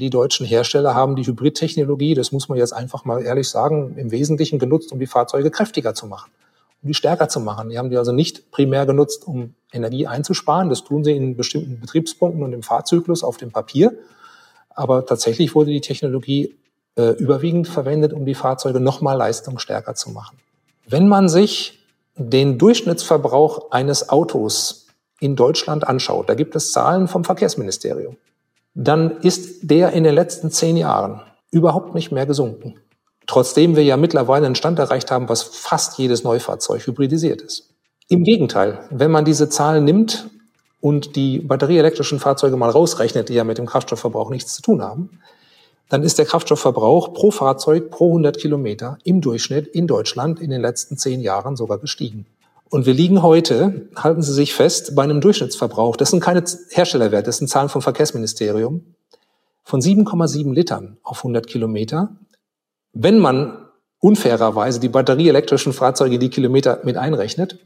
die deutschen Hersteller haben die Hybridtechnologie, das muss man jetzt einfach mal ehrlich sagen, im Wesentlichen genutzt, um die Fahrzeuge kräftiger zu machen, um die stärker zu machen. Die haben die also nicht primär genutzt, um Energie einzusparen. Das tun sie in bestimmten Betriebspunkten und im Fahrzyklus auf dem Papier. Aber tatsächlich wurde die Technologie äh, überwiegend verwendet, um die Fahrzeuge nochmal leistungsstärker zu machen. Wenn man sich den Durchschnittsverbrauch eines Autos in Deutschland anschaut, da gibt es Zahlen vom Verkehrsministerium, dann ist der in den letzten zehn Jahren überhaupt nicht mehr gesunken. Trotzdem wir ja mittlerweile einen Stand erreicht haben, was fast jedes Neufahrzeug hybridisiert ist. Im Gegenteil, wenn man diese Zahlen nimmt und die batterieelektrischen Fahrzeuge mal rausrechnet, die ja mit dem Kraftstoffverbrauch nichts zu tun haben, dann ist der Kraftstoffverbrauch pro Fahrzeug pro 100 Kilometer im Durchschnitt in Deutschland in den letzten zehn Jahren sogar gestiegen. Und wir liegen heute, halten Sie sich fest, bei einem Durchschnittsverbrauch, das sind keine Herstellerwerte, das sind Zahlen vom Verkehrsministerium, von 7,7 Litern auf 100 Kilometer. Wenn man unfairerweise die batterieelektrischen Fahrzeuge die Kilometer mit einrechnet,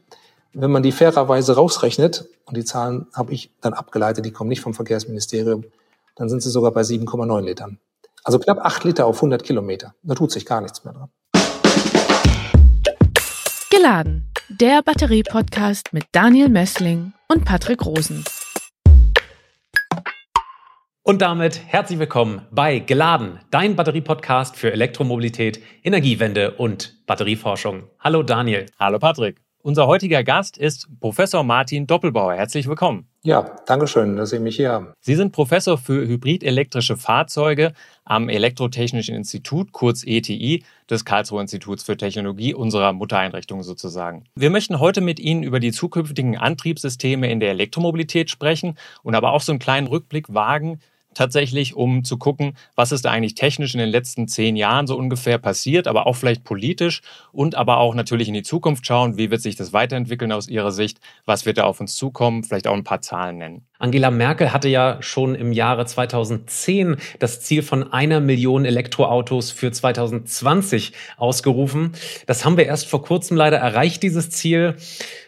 wenn man die fairerweise rausrechnet, und die Zahlen habe ich dann abgeleitet, die kommen nicht vom Verkehrsministerium, dann sind sie sogar bei 7,9 Litern. Also knapp 8 Liter auf 100 Kilometer. Da tut sich gar nichts mehr dran. Geladen. Der Batterie-Podcast mit Daniel Messling und Patrick Rosen. Und damit herzlich willkommen bei Geladen, dein Batterie-Podcast für Elektromobilität, Energiewende und Batterieforschung. Hallo Daniel. Hallo Patrick. Unser heutiger Gast ist Professor Martin Doppelbauer. Herzlich willkommen. Ja, danke schön, dass Sie mich hier haben. Sie sind Professor für hybridelektrische Fahrzeuge am Elektrotechnischen Institut, kurz ETI, des Karlsruher Instituts für Technologie, unserer Muttereinrichtung sozusagen. Wir möchten heute mit Ihnen über die zukünftigen Antriebssysteme in der Elektromobilität sprechen und aber auch so einen kleinen Rückblick wagen, tatsächlich, um zu gucken, was ist da eigentlich technisch in den letzten zehn Jahren so ungefähr passiert, aber auch vielleicht politisch und aber auch natürlich in die Zukunft schauen, wie wird sich das weiterentwickeln aus Ihrer Sicht, was wird da auf uns zukommen, vielleicht auch ein paar Zahlen nennen. Angela Merkel hatte ja schon im Jahre 2010 das Ziel von einer Million Elektroautos für 2020 ausgerufen. Das haben wir erst vor kurzem leider erreicht, dieses Ziel.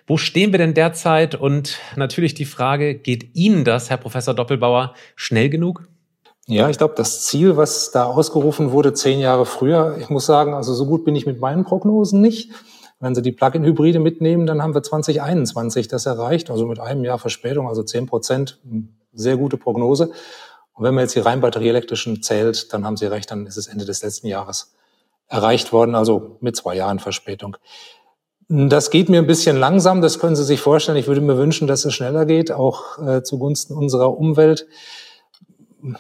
Wo stehen wir denn derzeit? Und natürlich die Frage, geht Ihnen das, Herr Professor Doppelbauer, schnell genug? Ja, ich glaube, das Ziel, was da ausgerufen wurde, zehn Jahre früher, ich muss sagen, also so gut bin ich mit meinen Prognosen nicht. Wenn Sie die Plug-in-Hybride mitnehmen, dann haben wir 2021 das erreicht, also mit einem Jahr Verspätung, also zehn Prozent, sehr gute Prognose. Und wenn man jetzt die rein batterieelektrischen zählt, dann haben Sie recht, dann ist es Ende des letzten Jahres erreicht worden, also mit zwei Jahren Verspätung. Das geht mir ein bisschen langsam, das können Sie sich vorstellen. Ich würde mir wünschen, dass es schneller geht, auch äh, zugunsten unserer Umwelt.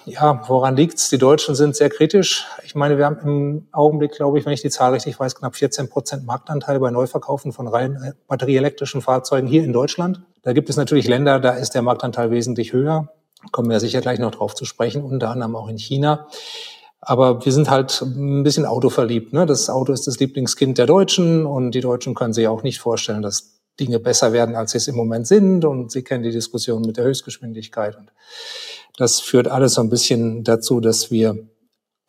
Ja, woran liegt's? Die Deutschen sind sehr kritisch. Ich meine, wir haben im Augenblick, glaube ich, wenn ich die Zahl richtig weiß, knapp 14 Prozent Marktanteil bei Neuverkaufen von rein äh, batterieelektrischen Fahrzeugen hier in Deutschland. Da gibt es natürlich Länder, da ist der Marktanteil wesentlich höher. Kommen wir sicher gleich noch drauf zu sprechen, unter anderem auch in China. Aber wir sind halt ein bisschen autoverliebt. Ne? Das Auto ist das Lieblingskind der Deutschen und die Deutschen können sich auch nicht vorstellen, dass Dinge besser werden, als sie es im Moment sind. Und sie kennen die Diskussion mit der Höchstgeschwindigkeit. Und das führt alles so ein bisschen dazu, dass wir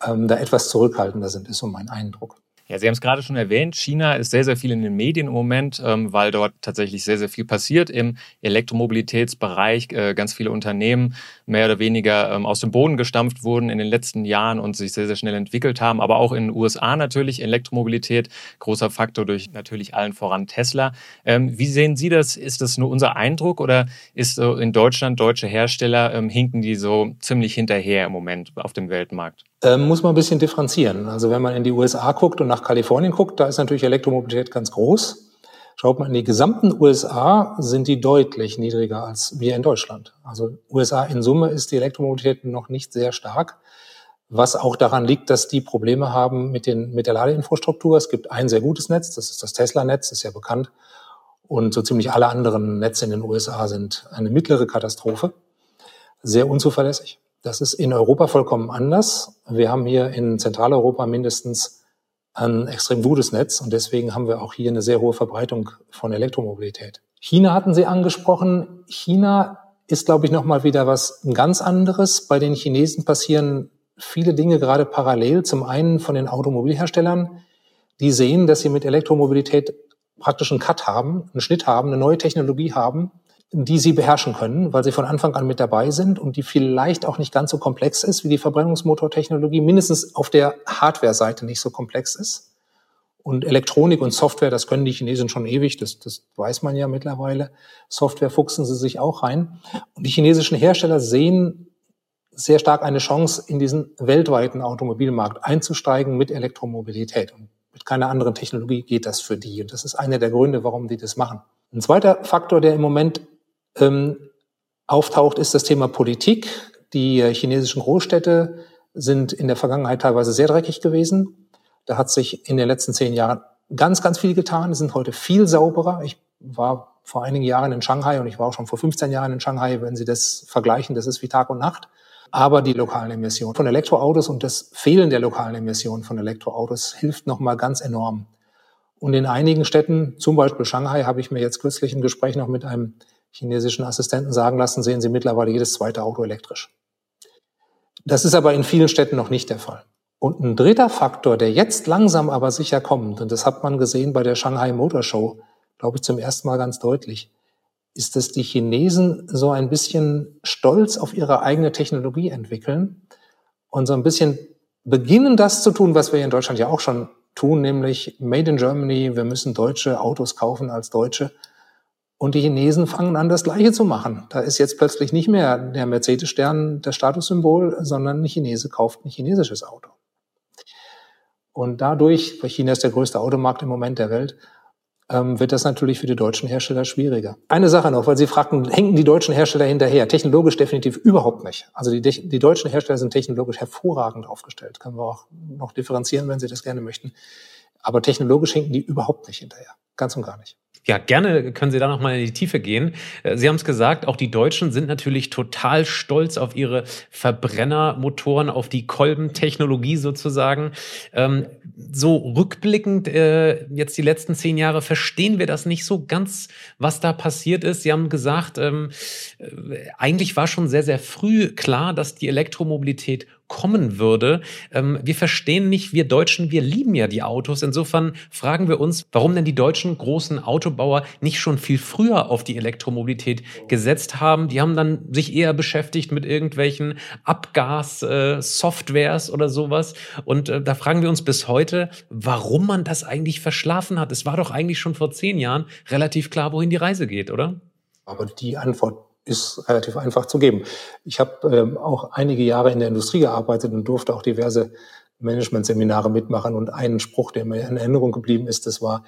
ähm, da etwas zurückhaltender sind, ist so mein Eindruck. Ja, Sie haben es gerade schon erwähnt, China ist sehr, sehr viel in den Medien im Moment, ähm, weil dort tatsächlich sehr, sehr viel passiert im Elektromobilitätsbereich. Äh, ganz viele Unternehmen mehr oder weniger ähm, aus dem Boden gestampft wurden in den letzten Jahren und sich sehr, sehr schnell entwickelt haben. Aber auch in den USA natürlich Elektromobilität, großer Faktor durch natürlich allen voran Tesla. Ähm, wie sehen Sie das? Ist das nur unser Eindruck oder ist so in Deutschland deutsche Hersteller, ähm, hinken die so ziemlich hinterher im Moment auf dem Weltmarkt? Ähm, muss man ein bisschen differenzieren. Also wenn man in die USA guckt und nach Kalifornien guckt, da ist natürlich Elektromobilität ganz groß. Schaut man in die gesamten USA, sind die deutlich niedriger als wir in Deutschland. Also USA in Summe ist die Elektromobilität noch nicht sehr stark, was auch daran liegt, dass die Probleme haben mit, den, mit der Ladeinfrastruktur. Es gibt ein sehr gutes Netz, das ist das Tesla-Netz, ist ja bekannt. Und so ziemlich alle anderen Netze in den USA sind eine mittlere Katastrophe, sehr unzuverlässig. Das ist in Europa vollkommen anders. Wir haben hier in Zentraleuropa mindestens ein extrem gutes Netz und deswegen haben wir auch hier eine sehr hohe Verbreitung von Elektromobilität. China hatten Sie angesprochen. China ist, glaube ich, nochmal wieder was ganz anderes. Bei den Chinesen passieren viele Dinge gerade parallel. Zum einen von den Automobilherstellern, die sehen, dass sie mit Elektromobilität praktisch einen Cut haben, einen Schnitt haben, eine neue Technologie haben, die sie beherrschen können, weil sie von Anfang an mit dabei sind und die vielleicht auch nicht ganz so komplex ist wie die Verbrennungsmotortechnologie, mindestens auf der Hardware-Seite nicht so komplex ist. Und Elektronik und Software, das können die Chinesen schon ewig, das, das weiß man ja mittlerweile. Software fuchsen sie sich auch rein. Und die chinesischen Hersteller sehen sehr stark eine Chance, in diesen weltweiten Automobilmarkt einzusteigen mit Elektromobilität. Und mit keiner anderen Technologie geht das für die. Und das ist einer der Gründe, warum die das machen. Ein zweiter Faktor, der im Moment ähm, auftaucht, ist das Thema Politik. Die äh, chinesischen Großstädte sind in der Vergangenheit teilweise sehr dreckig gewesen. Da hat sich in den letzten zehn Jahren ganz, ganz viel getan. Sie sind heute viel sauberer. Ich war vor einigen Jahren in Shanghai und ich war auch schon vor 15 Jahren in Shanghai. Wenn Sie das vergleichen, das ist wie Tag und Nacht. Aber die lokalen Emissionen von Elektroautos und das Fehlen der lokalen Emissionen von Elektroautos hilft nochmal ganz enorm. Und in einigen Städten, zum Beispiel Shanghai, habe ich mir jetzt kürzlich im Gespräch noch mit einem chinesischen Assistenten sagen lassen, sehen Sie mittlerweile jedes zweite Auto elektrisch. Das ist aber in vielen Städten noch nicht der Fall. Und ein dritter Faktor, der jetzt langsam aber sicher kommt, und das hat man gesehen bei der Shanghai Motor Show, glaube ich, zum ersten Mal ganz deutlich, ist, dass die Chinesen so ein bisschen stolz auf ihre eigene Technologie entwickeln und so ein bisschen beginnen, das zu tun, was wir in Deutschland ja auch schon tun, nämlich Made in Germany, wir müssen deutsche Autos kaufen als Deutsche. Und die Chinesen fangen an, das Gleiche zu machen. Da ist jetzt plötzlich nicht mehr der Mercedes-Stern das Statussymbol, sondern ein Chinese kauft ein chinesisches Auto. Und dadurch, weil China ist der größte Automarkt im Moment der Welt, ähm, wird das natürlich für die deutschen Hersteller schwieriger. Eine Sache noch, weil Sie fragten, hängen die deutschen Hersteller hinterher? Technologisch definitiv überhaupt nicht. Also die, die deutschen Hersteller sind technologisch hervorragend aufgestellt. Können wir auch noch differenzieren, wenn Sie das gerne möchten. Aber technologisch hinken die überhaupt nicht hinterher. Ganz und gar nicht. Ja, gerne können Sie da noch mal in die Tiefe gehen. Äh, Sie haben es gesagt, auch die Deutschen sind natürlich total stolz auf ihre Verbrennermotoren, auf die Kolbentechnologie sozusagen. Ähm, so rückblickend äh, jetzt die letzten zehn Jahre verstehen wir das nicht so ganz, was da passiert ist. Sie haben gesagt, ähm, äh, eigentlich war schon sehr, sehr früh klar, dass die Elektromobilität kommen würde. Ähm, wir verstehen nicht, wir Deutschen, wir lieben ja die Autos. Insofern fragen wir uns, warum denn die deutschen großen Autobauer nicht schon viel früher auf die Elektromobilität gesetzt haben. Die haben dann sich eher beschäftigt mit irgendwelchen Abgas-Softwares äh, oder sowas. Und äh, da fragen wir uns bis heute, warum man das eigentlich verschlafen hat. Es war doch eigentlich schon vor zehn Jahren relativ klar, wohin die Reise geht, oder? Aber die Antwort ist relativ einfach zu geben. Ich habe ähm, auch einige Jahre in der Industrie gearbeitet und durfte auch diverse Management-Seminare mitmachen. Und ein Spruch, der mir in Erinnerung geblieben ist, das war,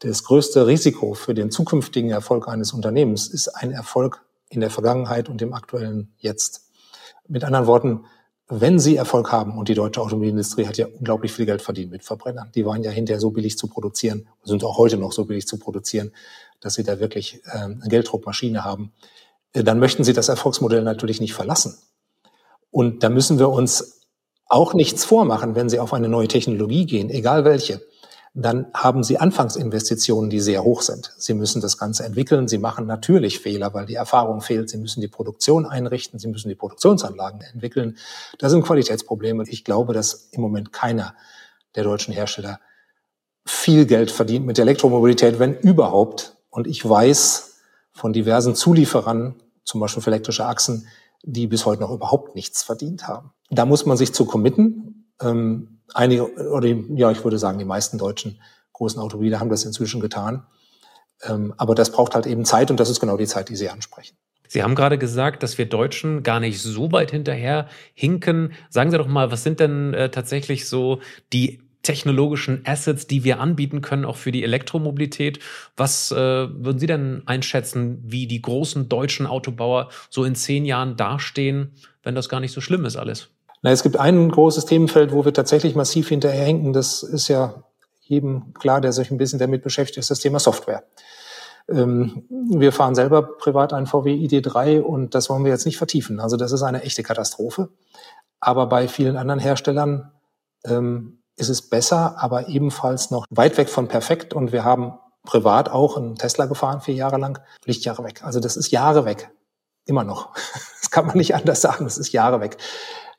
das größte Risiko für den zukünftigen Erfolg eines Unternehmens ist ein Erfolg in der Vergangenheit und im aktuellen Jetzt. Mit anderen Worten, wenn Sie Erfolg haben, und die deutsche Automobilindustrie hat ja unglaublich viel Geld verdient mit Verbrennern, die waren ja hinterher so billig zu produzieren, sind auch heute noch so billig zu produzieren, dass sie da wirklich äh, eine Gelddruckmaschine haben, dann möchten sie das Erfolgsmodell natürlich nicht verlassen. Und da müssen wir uns auch nichts vormachen, wenn sie auf eine neue Technologie gehen, egal welche. Dann haben sie Anfangsinvestitionen, die sehr hoch sind. Sie müssen das Ganze entwickeln. Sie machen natürlich Fehler, weil die Erfahrung fehlt. Sie müssen die Produktion einrichten. Sie müssen die Produktionsanlagen entwickeln. Das sind Qualitätsprobleme. Ich glaube, dass im Moment keiner der deutschen Hersteller viel Geld verdient mit der Elektromobilität, wenn überhaupt. Und ich weiß von diversen Zulieferern, zum Beispiel für elektrische Achsen, die bis heute noch überhaupt nichts verdient haben. Da muss man sich zu committen. Ähm, einige, oder ja, ich würde sagen, die meisten deutschen großen Automobile haben das inzwischen getan. Ähm, aber das braucht halt eben Zeit und das ist genau die Zeit, die Sie ansprechen. Sie haben gerade gesagt, dass wir Deutschen gar nicht so weit hinterher hinken. Sagen Sie doch mal, was sind denn äh, tatsächlich so die technologischen Assets, die wir anbieten können, auch für die Elektromobilität. Was äh, würden Sie denn einschätzen, wie die großen deutschen Autobauer so in zehn Jahren dastehen, wenn das gar nicht so schlimm ist alles? Na, es gibt ein großes Themenfeld, wo wir tatsächlich massiv hinterherhinken. Das ist ja jedem klar, der sich ein bisschen damit beschäftigt, ist das Thema Software. Ähm, wir fahren selber privat einen VW ID3 und das wollen wir jetzt nicht vertiefen. Also das ist eine echte Katastrophe. Aber bei vielen anderen Herstellern ähm, ist es besser, aber ebenfalls noch weit weg von perfekt. Und wir haben privat auch einen Tesla gefahren, vier Jahre lang, Lichtjahre weg. Also das ist Jahre weg. Immer noch. Das kann man nicht anders sagen. Das ist Jahre weg.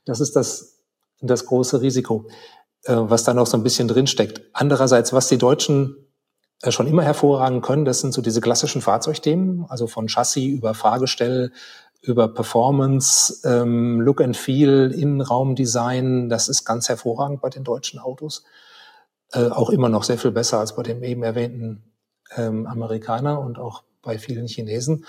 Das ist das, das große Risiko, äh, was da noch so ein bisschen drinsteckt. Andererseits, was die Deutschen äh, schon immer hervorragen können, das sind so diese klassischen Fahrzeugthemen, also von Chassis über Fahrgestell, über Performance, ähm, Look and Feel, Innenraumdesign. Das ist ganz hervorragend bei den deutschen Autos. Äh, auch immer noch sehr viel besser als bei dem eben erwähnten ähm, Amerikaner und auch bei vielen Chinesen.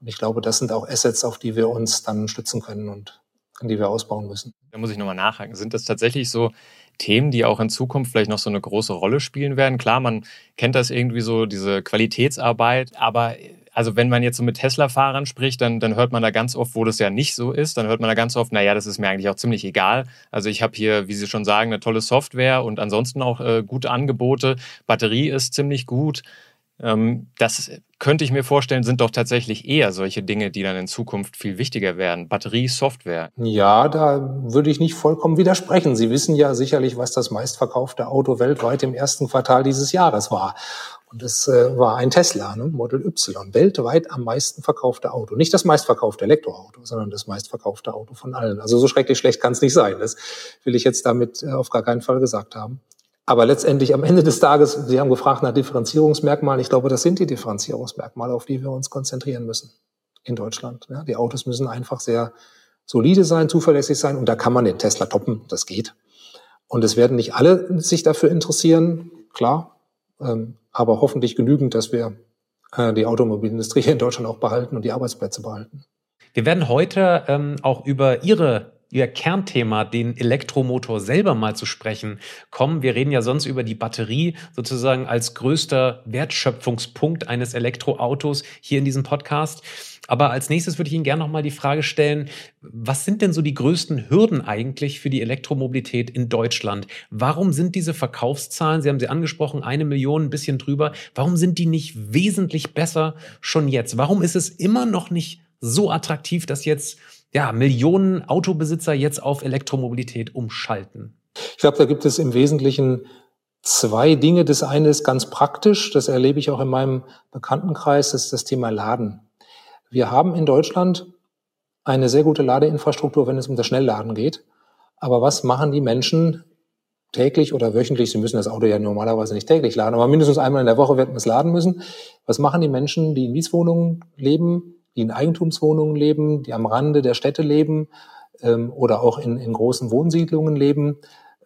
Und ich glaube, das sind auch Assets, auf die wir uns dann stützen können und an die wir ausbauen müssen. Da muss ich nochmal nachhaken. Sind das tatsächlich so Themen, die auch in Zukunft vielleicht noch so eine große Rolle spielen werden? Klar, man kennt das irgendwie so, diese Qualitätsarbeit, aber also wenn man jetzt so mit Tesla-Fahrern spricht, dann, dann hört man da ganz oft, wo das ja nicht so ist, dann hört man da ganz oft, naja, das ist mir eigentlich auch ziemlich egal. Also ich habe hier, wie Sie schon sagen, eine tolle Software und ansonsten auch äh, gute Angebote. Batterie ist ziemlich gut. Ähm, das könnte ich mir vorstellen, sind doch tatsächlich eher solche Dinge, die dann in Zukunft viel wichtiger werden. Batterie, Software. Ja, da würde ich nicht vollkommen widersprechen. Sie wissen ja sicherlich, was das meistverkaufte Auto weltweit im ersten Quartal dieses Jahres war. Und das äh, war ein Tesla, ne? Model Y, weltweit am meisten verkaufte Auto. Nicht das meistverkaufte Elektroauto, sondern das meistverkaufte Auto von allen. Also so schrecklich schlecht kann es nicht sein. Das will ich jetzt damit äh, auf gar keinen Fall gesagt haben. Aber letztendlich am Ende des Tages, Sie haben gefragt nach Differenzierungsmerkmalen. Ich glaube, das sind die Differenzierungsmerkmale, auf die wir uns konzentrieren müssen in Deutschland. Ja, die Autos müssen einfach sehr solide sein, zuverlässig sein und da kann man den Tesla toppen. Das geht. Und es werden nicht alle sich dafür interessieren, klar, ähm, aber hoffentlich genügend, dass wir äh, die Automobilindustrie in Deutschland auch behalten und die Arbeitsplätze behalten. Wir werden heute ähm, auch über Ihre Ihr Kernthema, den Elektromotor selber mal zu sprechen kommen. Wir reden ja sonst über die Batterie sozusagen als größter Wertschöpfungspunkt eines Elektroautos hier in diesem Podcast. Aber als nächstes würde ich Ihnen gerne noch mal die Frage stellen, was sind denn so die größten Hürden eigentlich für die Elektromobilität in Deutschland? Warum sind diese Verkaufszahlen, Sie haben sie angesprochen, eine Million, ein bisschen drüber, warum sind die nicht wesentlich besser schon jetzt? Warum ist es immer noch nicht so attraktiv, dass jetzt ja, Millionen Autobesitzer jetzt auf Elektromobilität umschalten? Ich glaube, da gibt es im Wesentlichen zwei Dinge. Das eine ist ganz praktisch, das erlebe ich auch in meinem Bekanntenkreis, das ist das Thema Laden. Wir haben in Deutschland eine sehr gute Ladeinfrastruktur, wenn es um das Schnellladen geht. Aber was machen die Menschen täglich oder wöchentlich? Sie müssen das Auto ja normalerweise nicht täglich laden, aber mindestens einmal in der Woche werden wir es laden müssen. Was machen die Menschen, die in Mietswohnungen leben, die in Eigentumswohnungen leben, die am Rande der Städte leben ähm, oder auch in, in großen Wohnsiedlungen leben,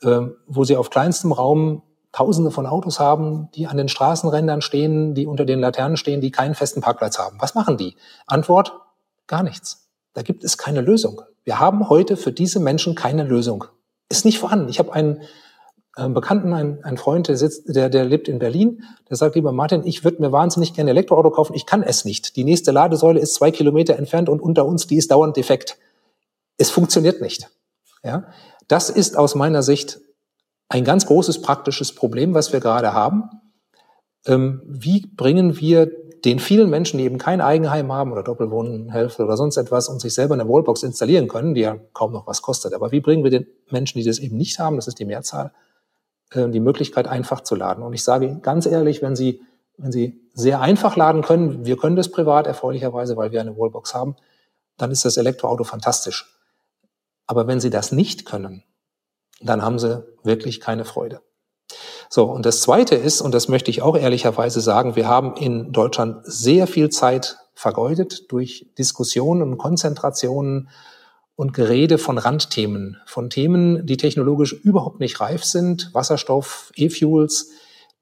ähm, wo sie auf kleinstem Raum Tausende von Autos haben, die an den Straßenrändern stehen, die unter den Laternen stehen, die keinen festen Parkplatz haben. Was machen die? Antwort, gar nichts. Da gibt es keine Lösung. Wir haben heute für diese Menschen keine Lösung. Ist nicht vorhanden. Ich habe einen Bekannten, einen, einen Freund, der sitzt, der, der lebt in Berlin, der sagt, lieber Martin, ich würde mir wahnsinnig gerne ein Elektroauto kaufen, ich kann es nicht. Die nächste Ladesäule ist zwei Kilometer entfernt und unter uns, die ist dauernd defekt. Es funktioniert nicht. Ja? Das ist aus meiner Sicht ein ganz großes praktisches Problem, was wir gerade haben. Ähm, wie bringen wir den vielen Menschen, die eben kein Eigenheim haben oder Doppelwohnhälfte oder sonst etwas und sich selber eine Wallbox installieren können, die ja kaum noch was kostet. Aber wie bringen wir den Menschen, die das eben nicht haben, das ist die Mehrzahl, äh, die Möglichkeit, einfach zu laden. Und ich sage ganz ehrlich, wenn Sie, wenn Sie sehr einfach laden können, wir können das privat erfreulicherweise, weil wir eine Wallbox haben, dann ist das Elektroauto fantastisch. Aber wenn Sie das nicht können, dann haben Sie wirklich keine Freude. So, und das Zweite ist, und das möchte ich auch ehrlicherweise sagen, wir haben in Deutschland sehr viel Zeit vergeudet durch Diskussionen und Konzentrationen und Gerede von Randthemen, von Themen, die technologisch überhaupt nicht reif sind, Wasserstoff, E-Fuels,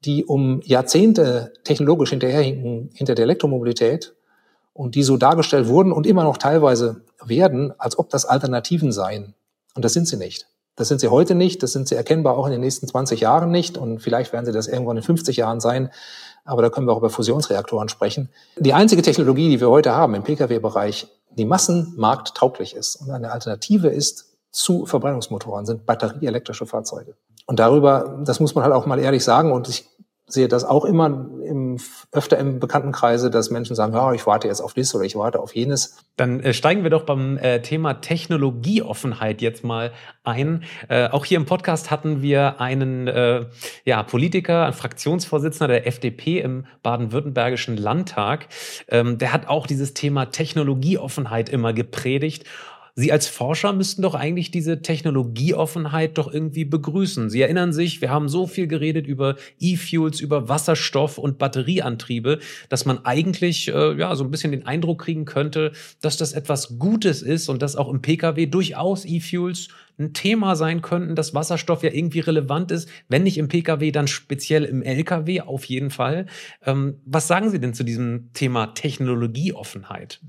die um Jahrzehnte technologisch hinterherhinken hinter der Elektromobilität und die so dargestellt wurden und immer noch teilweise werden, als ob das Alternativen seien. Und das sind sie nicht. Das sind sie heute nicht, das sind sie erkennbar auch in den nächsten 20 Jahren nicht und vielleicht werden sie das irgendwann in 50 Jahren sein, aber da können wir auch über Fusionsreaktoren sprechen. Die einzige Technologie, die wir heute haben im Pkw-Bereich, die massenmarkttauglich ist und eine Alternative ist zu Verbrennungsmotoren, sind batterieelektrische Fahrzeuge. Und darüber, das muss man halt auch mal ehrlich sagen, und ich sehe das auch immer im, öfter im Bekanntenkreise, dass Menschen sagen, ja, ich warte jetzt auf dies oder ich warte auf jenes. Dann äh, steigen wir doch beim äh, Thema Technologieoffenheit jetzt mal ein. Äh, auch hier im Podcast hatten wir einen äh, ja, Politiker, einen Fraktionsvorsitzender der FDP im baden-württembergischen Landtag. Ähm, der hat auch dieses Thema Technologieoffenheit immer gepredigt. Sie als Forscher müssten doch eigentlich diese Technologieoffenheit doch irgendwie begrüßen. Sie erinnern sich, wir haben so viel geredet über E-Fuels, über Wasserstoff und Batterieantriebe, dass man eigentlich äh, ja so ein bisschen den Eindruck kriegen könnte, dass das etwas Gutes ist und dass auch im Pkw durchaus E-Fuels ein Thema sein könnten, dass Wasserstoff ja irgendwie relevant ist, wenn nicht im Pkw, dann speziell im Lkw auf jeden Fall. Ähm, was sagen Sie denn zu diesem Thema Technologieoffenheit?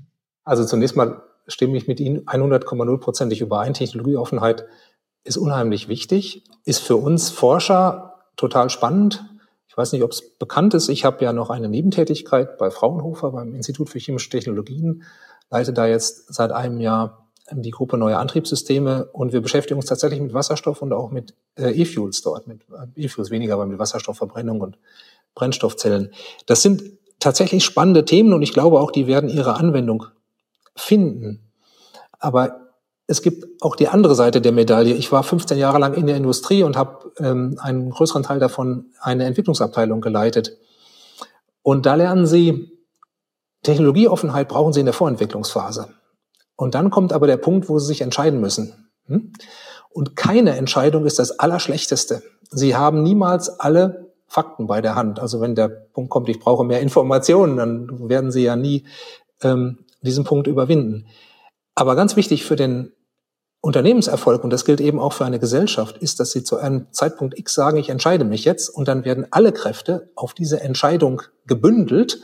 Also zunächst mal stimme ich mit Ihnen 100,0%ig überein. Technologieoffenheit ist unheimlich wichtig, ist für uns Forscher total spannend. Ich weiß nicht, ob es bekannt ist. Ich habe ja noch eine Nebentätigkeit bei Fraunhofer beim Institut für chemische Technologien, leite da jetzt seit einem Jahr die Gruppe Neue Antriebssysteme und wir beschäftigen uns tatsächlich mit Wasserstoff und auch mit äh, E-Fuels dort, mit äh, E-Fuels weniger, aber mit Wasserstoffverbrennung und Brennstoffzellen. Das sind tatsächlich spannende Themen und ich glaube auch, die werden ihre Anwendung finden. Aber es gibt auch die andere Seite der Medaille. Ich war 15 Jahre lang in der Industrie und habe ähm, einen größeren Teil davon eine Entwicklungsabteilung geleitet. Und da lernen Sie, Technologieoffenheit brauchen Sie in der Vorentwicklungsphase. Und dann kommt aber der Punkt, wo Sie sich entscheiden müssen. Hm? Und keine Entscheidung ist das Allerschlechteste. Sie haben niemals alle Fakten bei der Hand. Also wenn der Punkt kommt, ich brauche mehr Informationen, dann werden Sie ja nie ähm, diesen Punkt überwinden. Aber ganz wichtig für den Unternehmenserfolg, und das gilt eben auch für eine Gesellschaft, ist, dass sie zu einem Zeitpunkt X sagen, ich entscheide mich jetzt, und dann werden alle Kräfte auf diese Entscheidung gebündelt,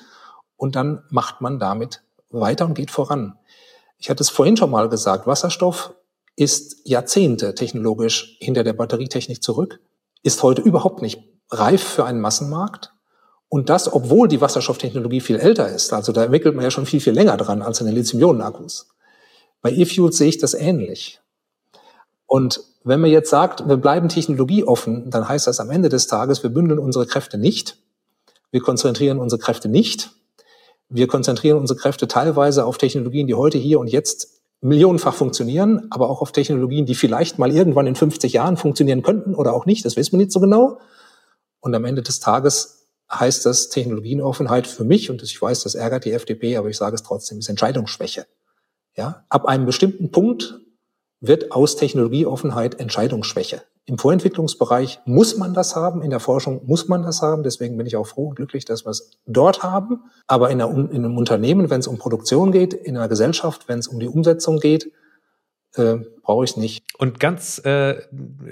und dann macht man damit weiter und geht voran. Ich hatte es vorhin schon mal gesagt, Wasserstoff ist Jahrzehnte technologisch hinter der Batterietechnik zurück, ist heute überhaupt nicht reif für einen Massenmarkt und das, obwohl die Wasserstofftechnologie viel älter ist. Also da entwickelt man ja schon viel, viel länger dran als in den Lithium-Ionen-Akkus. Bei E-Fuels sehe ich das ähnlich. Und wenn man jetzt sagt, wir bleiben technologieoffen, dann heißt das am Ende des Tages, wir bündeln unsere Kräfte nicht. Wir konzentrieren unsere Kräfte nicht. Wir konzentrieren unsere Kräfte teilweise auf Technologien, die heute hier und jetzt millionenfach funktionieren, aber auch auf Technologien, die vielleicht mal irgendwann in 50 Jahren funktionieren könnten oder auch nicht. Das wissen wir nicht so genau. Und am Ende des Tages heißt das Technologienoffenheit für mich, und ich weiß, das ärgert die FDP, aber ich sage es trotzdem, ist Entscheidungsschwäche. Ja, ab einem bestimmten Punkt wird aus Technologieoffenheit Entscheidungsschwäche. Im Vorentwicklungsbereich muss man das haben, in der Forschung muss man das haben. Deswegen bin ich auch froh und glücklich, dass wir es dort haben. Aber in, einer, in einem Unternehmen, wenn es um Produktion geht, in einer Gesellschaft, wenn es um die Umsetzung geht, äh, brauche ich nicht. Und ganz äh,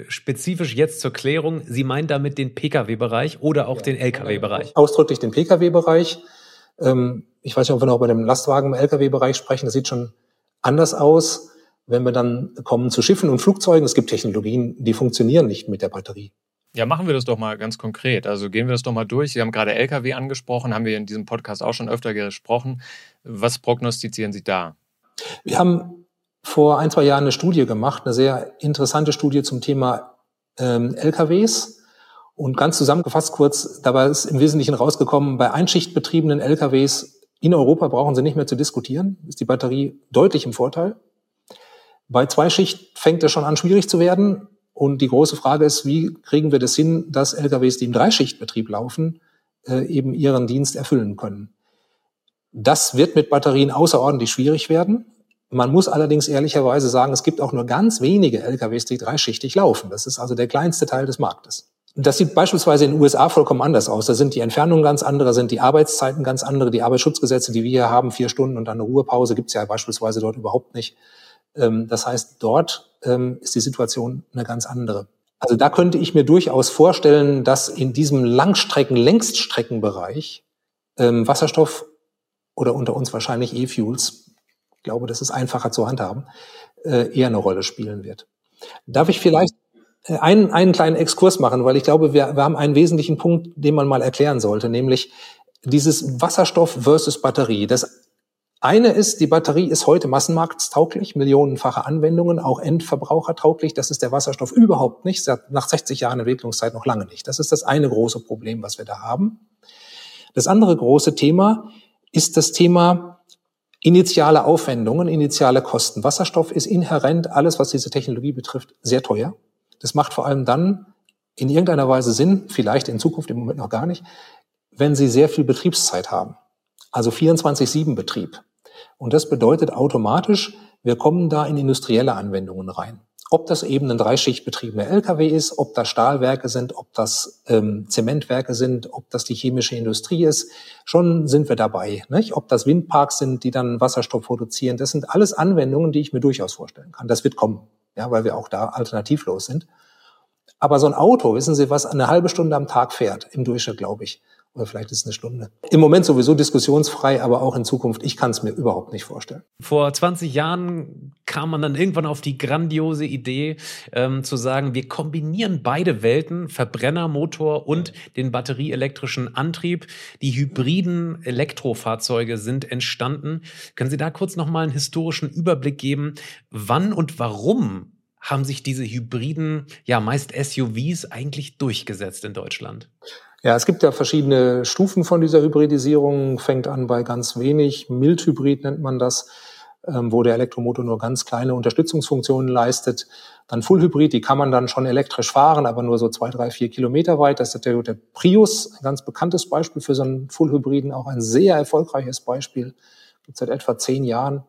spezifisch jetzt zur Klärung, Sie meinen damit den Pkw-Bereich oder auch ja, den Lkw-Bereich? Ausdrücklich den Pkw-Bereich. Ähm, ich weiß nicht, ob wir noch bei dem Lastwagen im Lkw-Bereich sprechen. Das sieht schon anders aus. Wenn wir dann kommen zu Schiffen und Flugzeugen, es gibt Technologien, die funktionieren nicht mit der Batterie. Ja, machen wir das doch mal ganz konkret. Also gehen wir das doch mal durch. Sie haben gerade Lkw angesprochen, haben wir in diesem Podcast auch schon öfter gesprochen. Was prognostizieren Sie da? Wir haben vor ein, zwei Jahren eine Studie gemacht, eine sehr interessante Studie zum Thema ähm, LKWs. Und ganz zusammengefasst kurz, dabei ist im Wesentlichen rausgekommen, bei einschichtbetriebenen LKWs in Europa brauchen Sie nicht mehr zu diskutieren, ist die Batterie deutlich im Vorteil. Bei Zweischicht fängt es schon an, schwierig zu werden. Und die große Frage ist, wie kriegen wir das hin, dass LKWs, die im Dreischichtbetrieb laufen, äh, eben ihren Dienst erfüllen können. Das wird mit Batterien außerordentlich schwierig werden. Man muss allerdings ehrlicherweise sagen, es gibt auch nur ganz wenige LKWs, die dreischichtig laufen. Das ist also der kleinste Teil des Marktes. Das sieht beispielsweise in den USA vollkommen anders aus. Da sind die Entfernungen ganz andere, sind die Arbeitszeiten ganz andere, die Arbeitsschutzgesetze, die wir hier haben, vier Stunden und dann eine Ruhepause, gibt's ja beispielsweise dort überhaupt nicht. Ähm, das heißt, dort ähm, ist die Situation eine ganz andere. Also da könnte ich mir durchaus vorstellen, dass in diesem Langstrecken-, Längststreckenbereich ähm, Wasserstoff oder unter uns wahrscheinlich E-Fuels ich glaube, das ist einfacher zu handhaben, äh, eher eine Rolle spielen wird. Darf ich vielleicht äh, einen, einen kleinen Exkurs machen, weil ich glaube, wir, wir haben einen wesentlichen Punkt, den man mal erklären sollte, nämlich dieses Wasserstoff versus Batterie. Das eine ist, die Batterie ist heute massenmarktstauglich, millionenfache Anwendungen, auch endverbrauchertauglich. Das ist der Wasserstoff überhaupt nicht, nach 60 Jahren Entwicklungszeit noch lange nicht. Das ist das eine große Problem, was wir da haben. Das andere große Thema ist das Thema Initiale Aufwendungen, initiale Kosten. Wasserstoff ist inhärent, alles, was diese Technologie betrifft, sehr teuer. Das macht vor allem dann in irgendeiner Weise Sinn, vielleicht in Zukunft im Moment noch gar nicht, wenn Sie sehr viel Betriebszeit haben. Also 24-7 Betrieb. Und das bedeutet automatisch, Wir kommen da in industrielle Anwendungen rein. Ob das eben ein dreischichtbetriebener LKW ist, ob das Stahlwerke sind, ob das ähm, Zementwerke sind, ob das die chemische Industrie ist, schon sind wir dabei. Nicht? Ob das Windparks sind, die dann Wasserstoff produzieren, das sind alles Anwendungen, die ich mir durchaus vorstellen kann. Das wird kommen, ja, weil wir auch da alternativlos sind. Aber so ein Auto, wissen Sie, was eine halbe Stunde am Tag fährt, im Durchschnitt, glaube ich, oder vielleicht ist es eine Stunde. Im Moment sowieso diskussionsfrei, aber auch in Zukunft, ich kann es mir überhaupt nicht vorstellen. Vor 20 Jahren kam man dann irgendwann auf die grandiose Idee ähm, zu sagen, wir kombinieren beide Welten, Verbrennermotor und den batterieelektrischen Antrieb. Die hybriden Elektrofahrzeuge sind entstanden. Können Sie da kurz nochmal einen historischen Überblick geben, wann und warum haben sich diese hybriden, ja meist SUVs eigentlich durchgesetzt in Deutschland? Ja, es gibt ja verschiedene Stufen von dieser Hybridisierung. Fängt an bei ganz wenig. Mildhybrid nennt man das, ähm, wo der Elektromotor nur ganz kleine Unterstützungsfunktionen leistet. Dann Fullhybrid, die kann man dann schon elektrisch fahren, aber nur so zwei, drei, vier Kilometer weit. Das ist der, der Prius, ein ganz bekanntes Beispiel für so einen Fullhybriden, auch ein sehr erfolgreiches Beispiel. Gibt seit etwa zehn Jahren.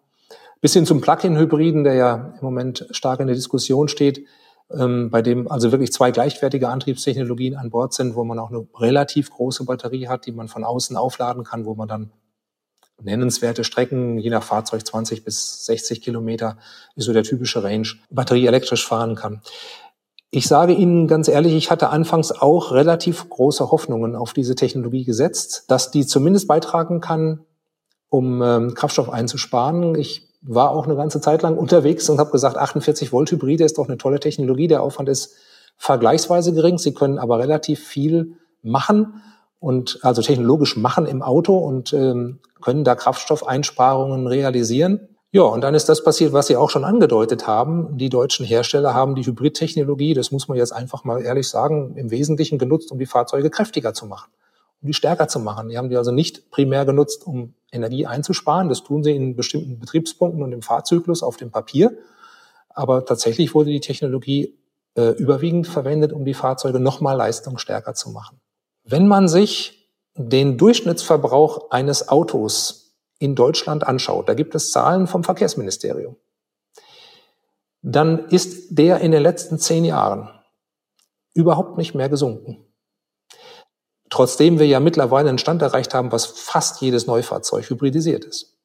Bis hin zum Plug-in-Hybriden, der ja im Moment stark in der Diskussion steht bei dem also wirklich zwei gleichwertige Antriebstechnologien an Bord sind, wo man auch eine relativ große Batterie hat, die man von außen aufladen kann, wo man dann nennenswerte Strecken, je nach Fahrzeug 20 bis 60 Kilometer, ist so der typische Range, Batterie elektrisch fahren kann. Ich sage Ihnen ganz ehrlich, ich hatte anfangs auch relativ große Hoffnungen auf diese Technologie gesetzt, dass die zumindest beitragen kann, um ähm, Kraftstoff einzusparen. Ich war auch eine ganze Zeit lang unterwegs und habe gesagt, 48 Volt Hybride ist doch eine tolle Technologie. Der Aufwand ist vergleichsweise gering. Sie können aber relativ viel machen und also technologisch machen im Auto und ähm, können da Kraftstoffeinsparungen realisieren. Ja, und dann ist das passiert, was Sie auch schon angedeutet haben. Die deutschen Hersteller haben die Hybridtechnologie, das muss man jetzt einfach mal ehrlich sagen, im Wesentlichen genutzt, um die Fahrzeuge kräftiger zu machen die stärker zu machen. Die haben die also nicht primär genutzt, um Energie einzusparen. Das tun sie in bestimmten Betriebspunkten und im Fahrzyklus auf dem Papier. Aber tatsächlich wurde die Technologie äh, überwiegend verwendet, um die Fahrzeuge nochmal leistungsstärker zu machen. Wenn man sich den Durchschnittsverbrauch eines Autos in Deutschland anschaut, da gibt es Zahlen vom Verkehrsministerium, dann ist der in den letzten zehn Jahren überhaupt nicht mehr gesunken. Trotzdem wir ja mittlerweile einen Stand erreicht haben, was fast jedes Neufahrzeug hybridisiert ist.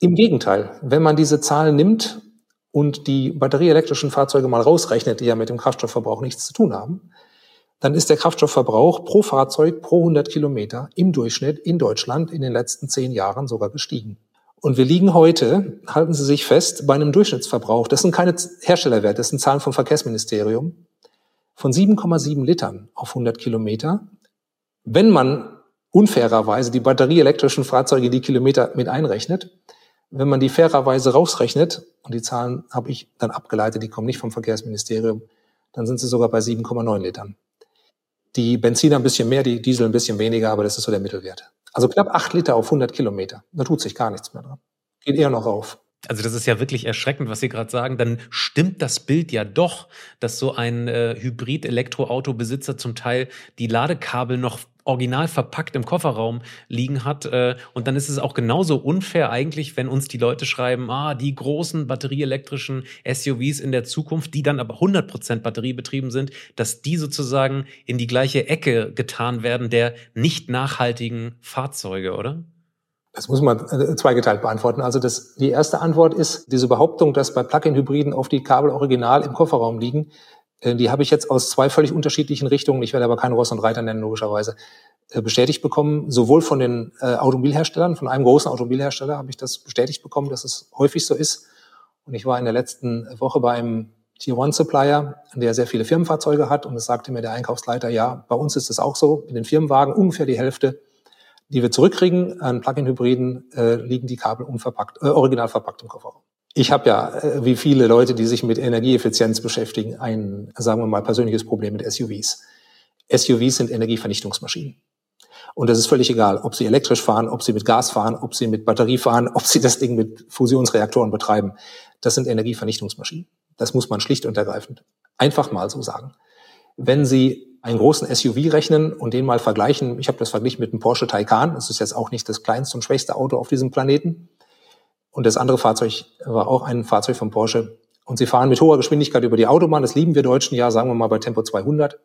Im Gegenteil, wenn man diese Zahlen nimmt und die batterieelektrischen Fahrzeuge mal rausrechnet, die ja mit dem Kraftstoffverbrauch nichts zu tun haben, dann ist der Kraftstoffverbrauch pro Fahrzeug pro 100 Kilometer im Durchschnitt in Deutschland in den letzten zehn Jahren sogar gestiegen. Und wir liegen heute, halten Sie sich fest, bei einem Durchschnittsverbrauch, das sind keine Herstellerwerte, das sind Zahlen vom Verkehrsministerium, von 7,7 Litern auf 100 Kilometer wenn man unfairerweise die batterieelektrischen Fahrzeuge die Kilometer mit einrechnet, wenn man die fairerweise rausrechnet, und die Zahlen habe ich dann abgeleitet, die kommen nicht vom Verkehrsministerium, dann sind sie sogar bei 7,9 Litern. Die Benziner ein bisschen mehr, die Diesel ein bisschen weniger, aber das ist so der Mittelwert. Also knapp 8 Liter auf 100 Kilometer. Da tut sich gar nichts mehr dran. Geht eher noch auf. Also das ist ja wirklich erschreckend, was Sie gerade sagen. Dann stimmt das Bild ja doch, dass so ein äh, Hybrid-Elektroauto-Besitzer zum Teil die Ladekabel noch original verpackt im Kofferraum liegen hat. Äh, und dann ist es auch genauso unfair eigentlich, wenn uns die Leute schreiben, ah, die großen batterieelektrischen SUVs in der Zukunft, die dann aber 100% batteriebetrieben sind, dass die sozusagen in die gleiche Ecke getan werden der nicht nachhaltigen Fahrzeuge, oder? Das muss man äh, zweigeteilt beantworten. Also das, die erste Antwort ist diese Behauptung, dass bei Plug-in-Hybriden auf die Kabel original im Kofferraum liegen. Äh, die habe ich jetzt aus zwei völlig unterschiedlichen Richtungen, ich werde aber keinen Ross und Reiter nennen, logischerweise, äh, bestätigt bekommen. Sowohl von den Automobilherstellern, von einem großen Automobilhersteller habe ich das bestätigt bekommen, dass es häufig so ist. Und ich war in der letzten Woche bei einem Tier One Supplier, der sehr viele Firmenfahrzeuge hat. Und es sagte mir der Einkaufsleiter, ja, bei uns ist es auch so. In den Firmenwagen ungefähr die Hälfte die wir zurückkriegen an Plug-in-Hybriden, äh, liegen die Kabel unverpackt, äh, original verpackt im Kofferraum. Ich habe ja, äh, wie viele Leute, die sich mit Energieeffizienz beschäftigen, ein, sagen wir mal, persönliches Problem mit SUVs. SUVs sind Energievernichtungsmaschinen. Und das ist völlig egal, ob sie elektrisch fahren, ob sie mit Gas fahren, ob sie mit Batterie fahren, ob sie das Ding mit Fusionsreaktoren betreiben. Das sind Energievernichtungsmaschinen. Das muss man schlicht und ergreifend einfach mal so sagen. Wenn Sie einen großen SUV rechnen und den mal vergleichen. Ich habe das verglichen mit einem Porsche Taycan. Das ist jetzt auch nicht das kleinste und schwächste Auto auf diesem Planeten. Und das andere Fahrzeug war auch ein Fahrzeug von Porsche. Und sie fahren mit hoher Geschwindigkeit über die Autobahn. Das lieben wir Deutschen ja, sagen wir mal bei Tempo 200.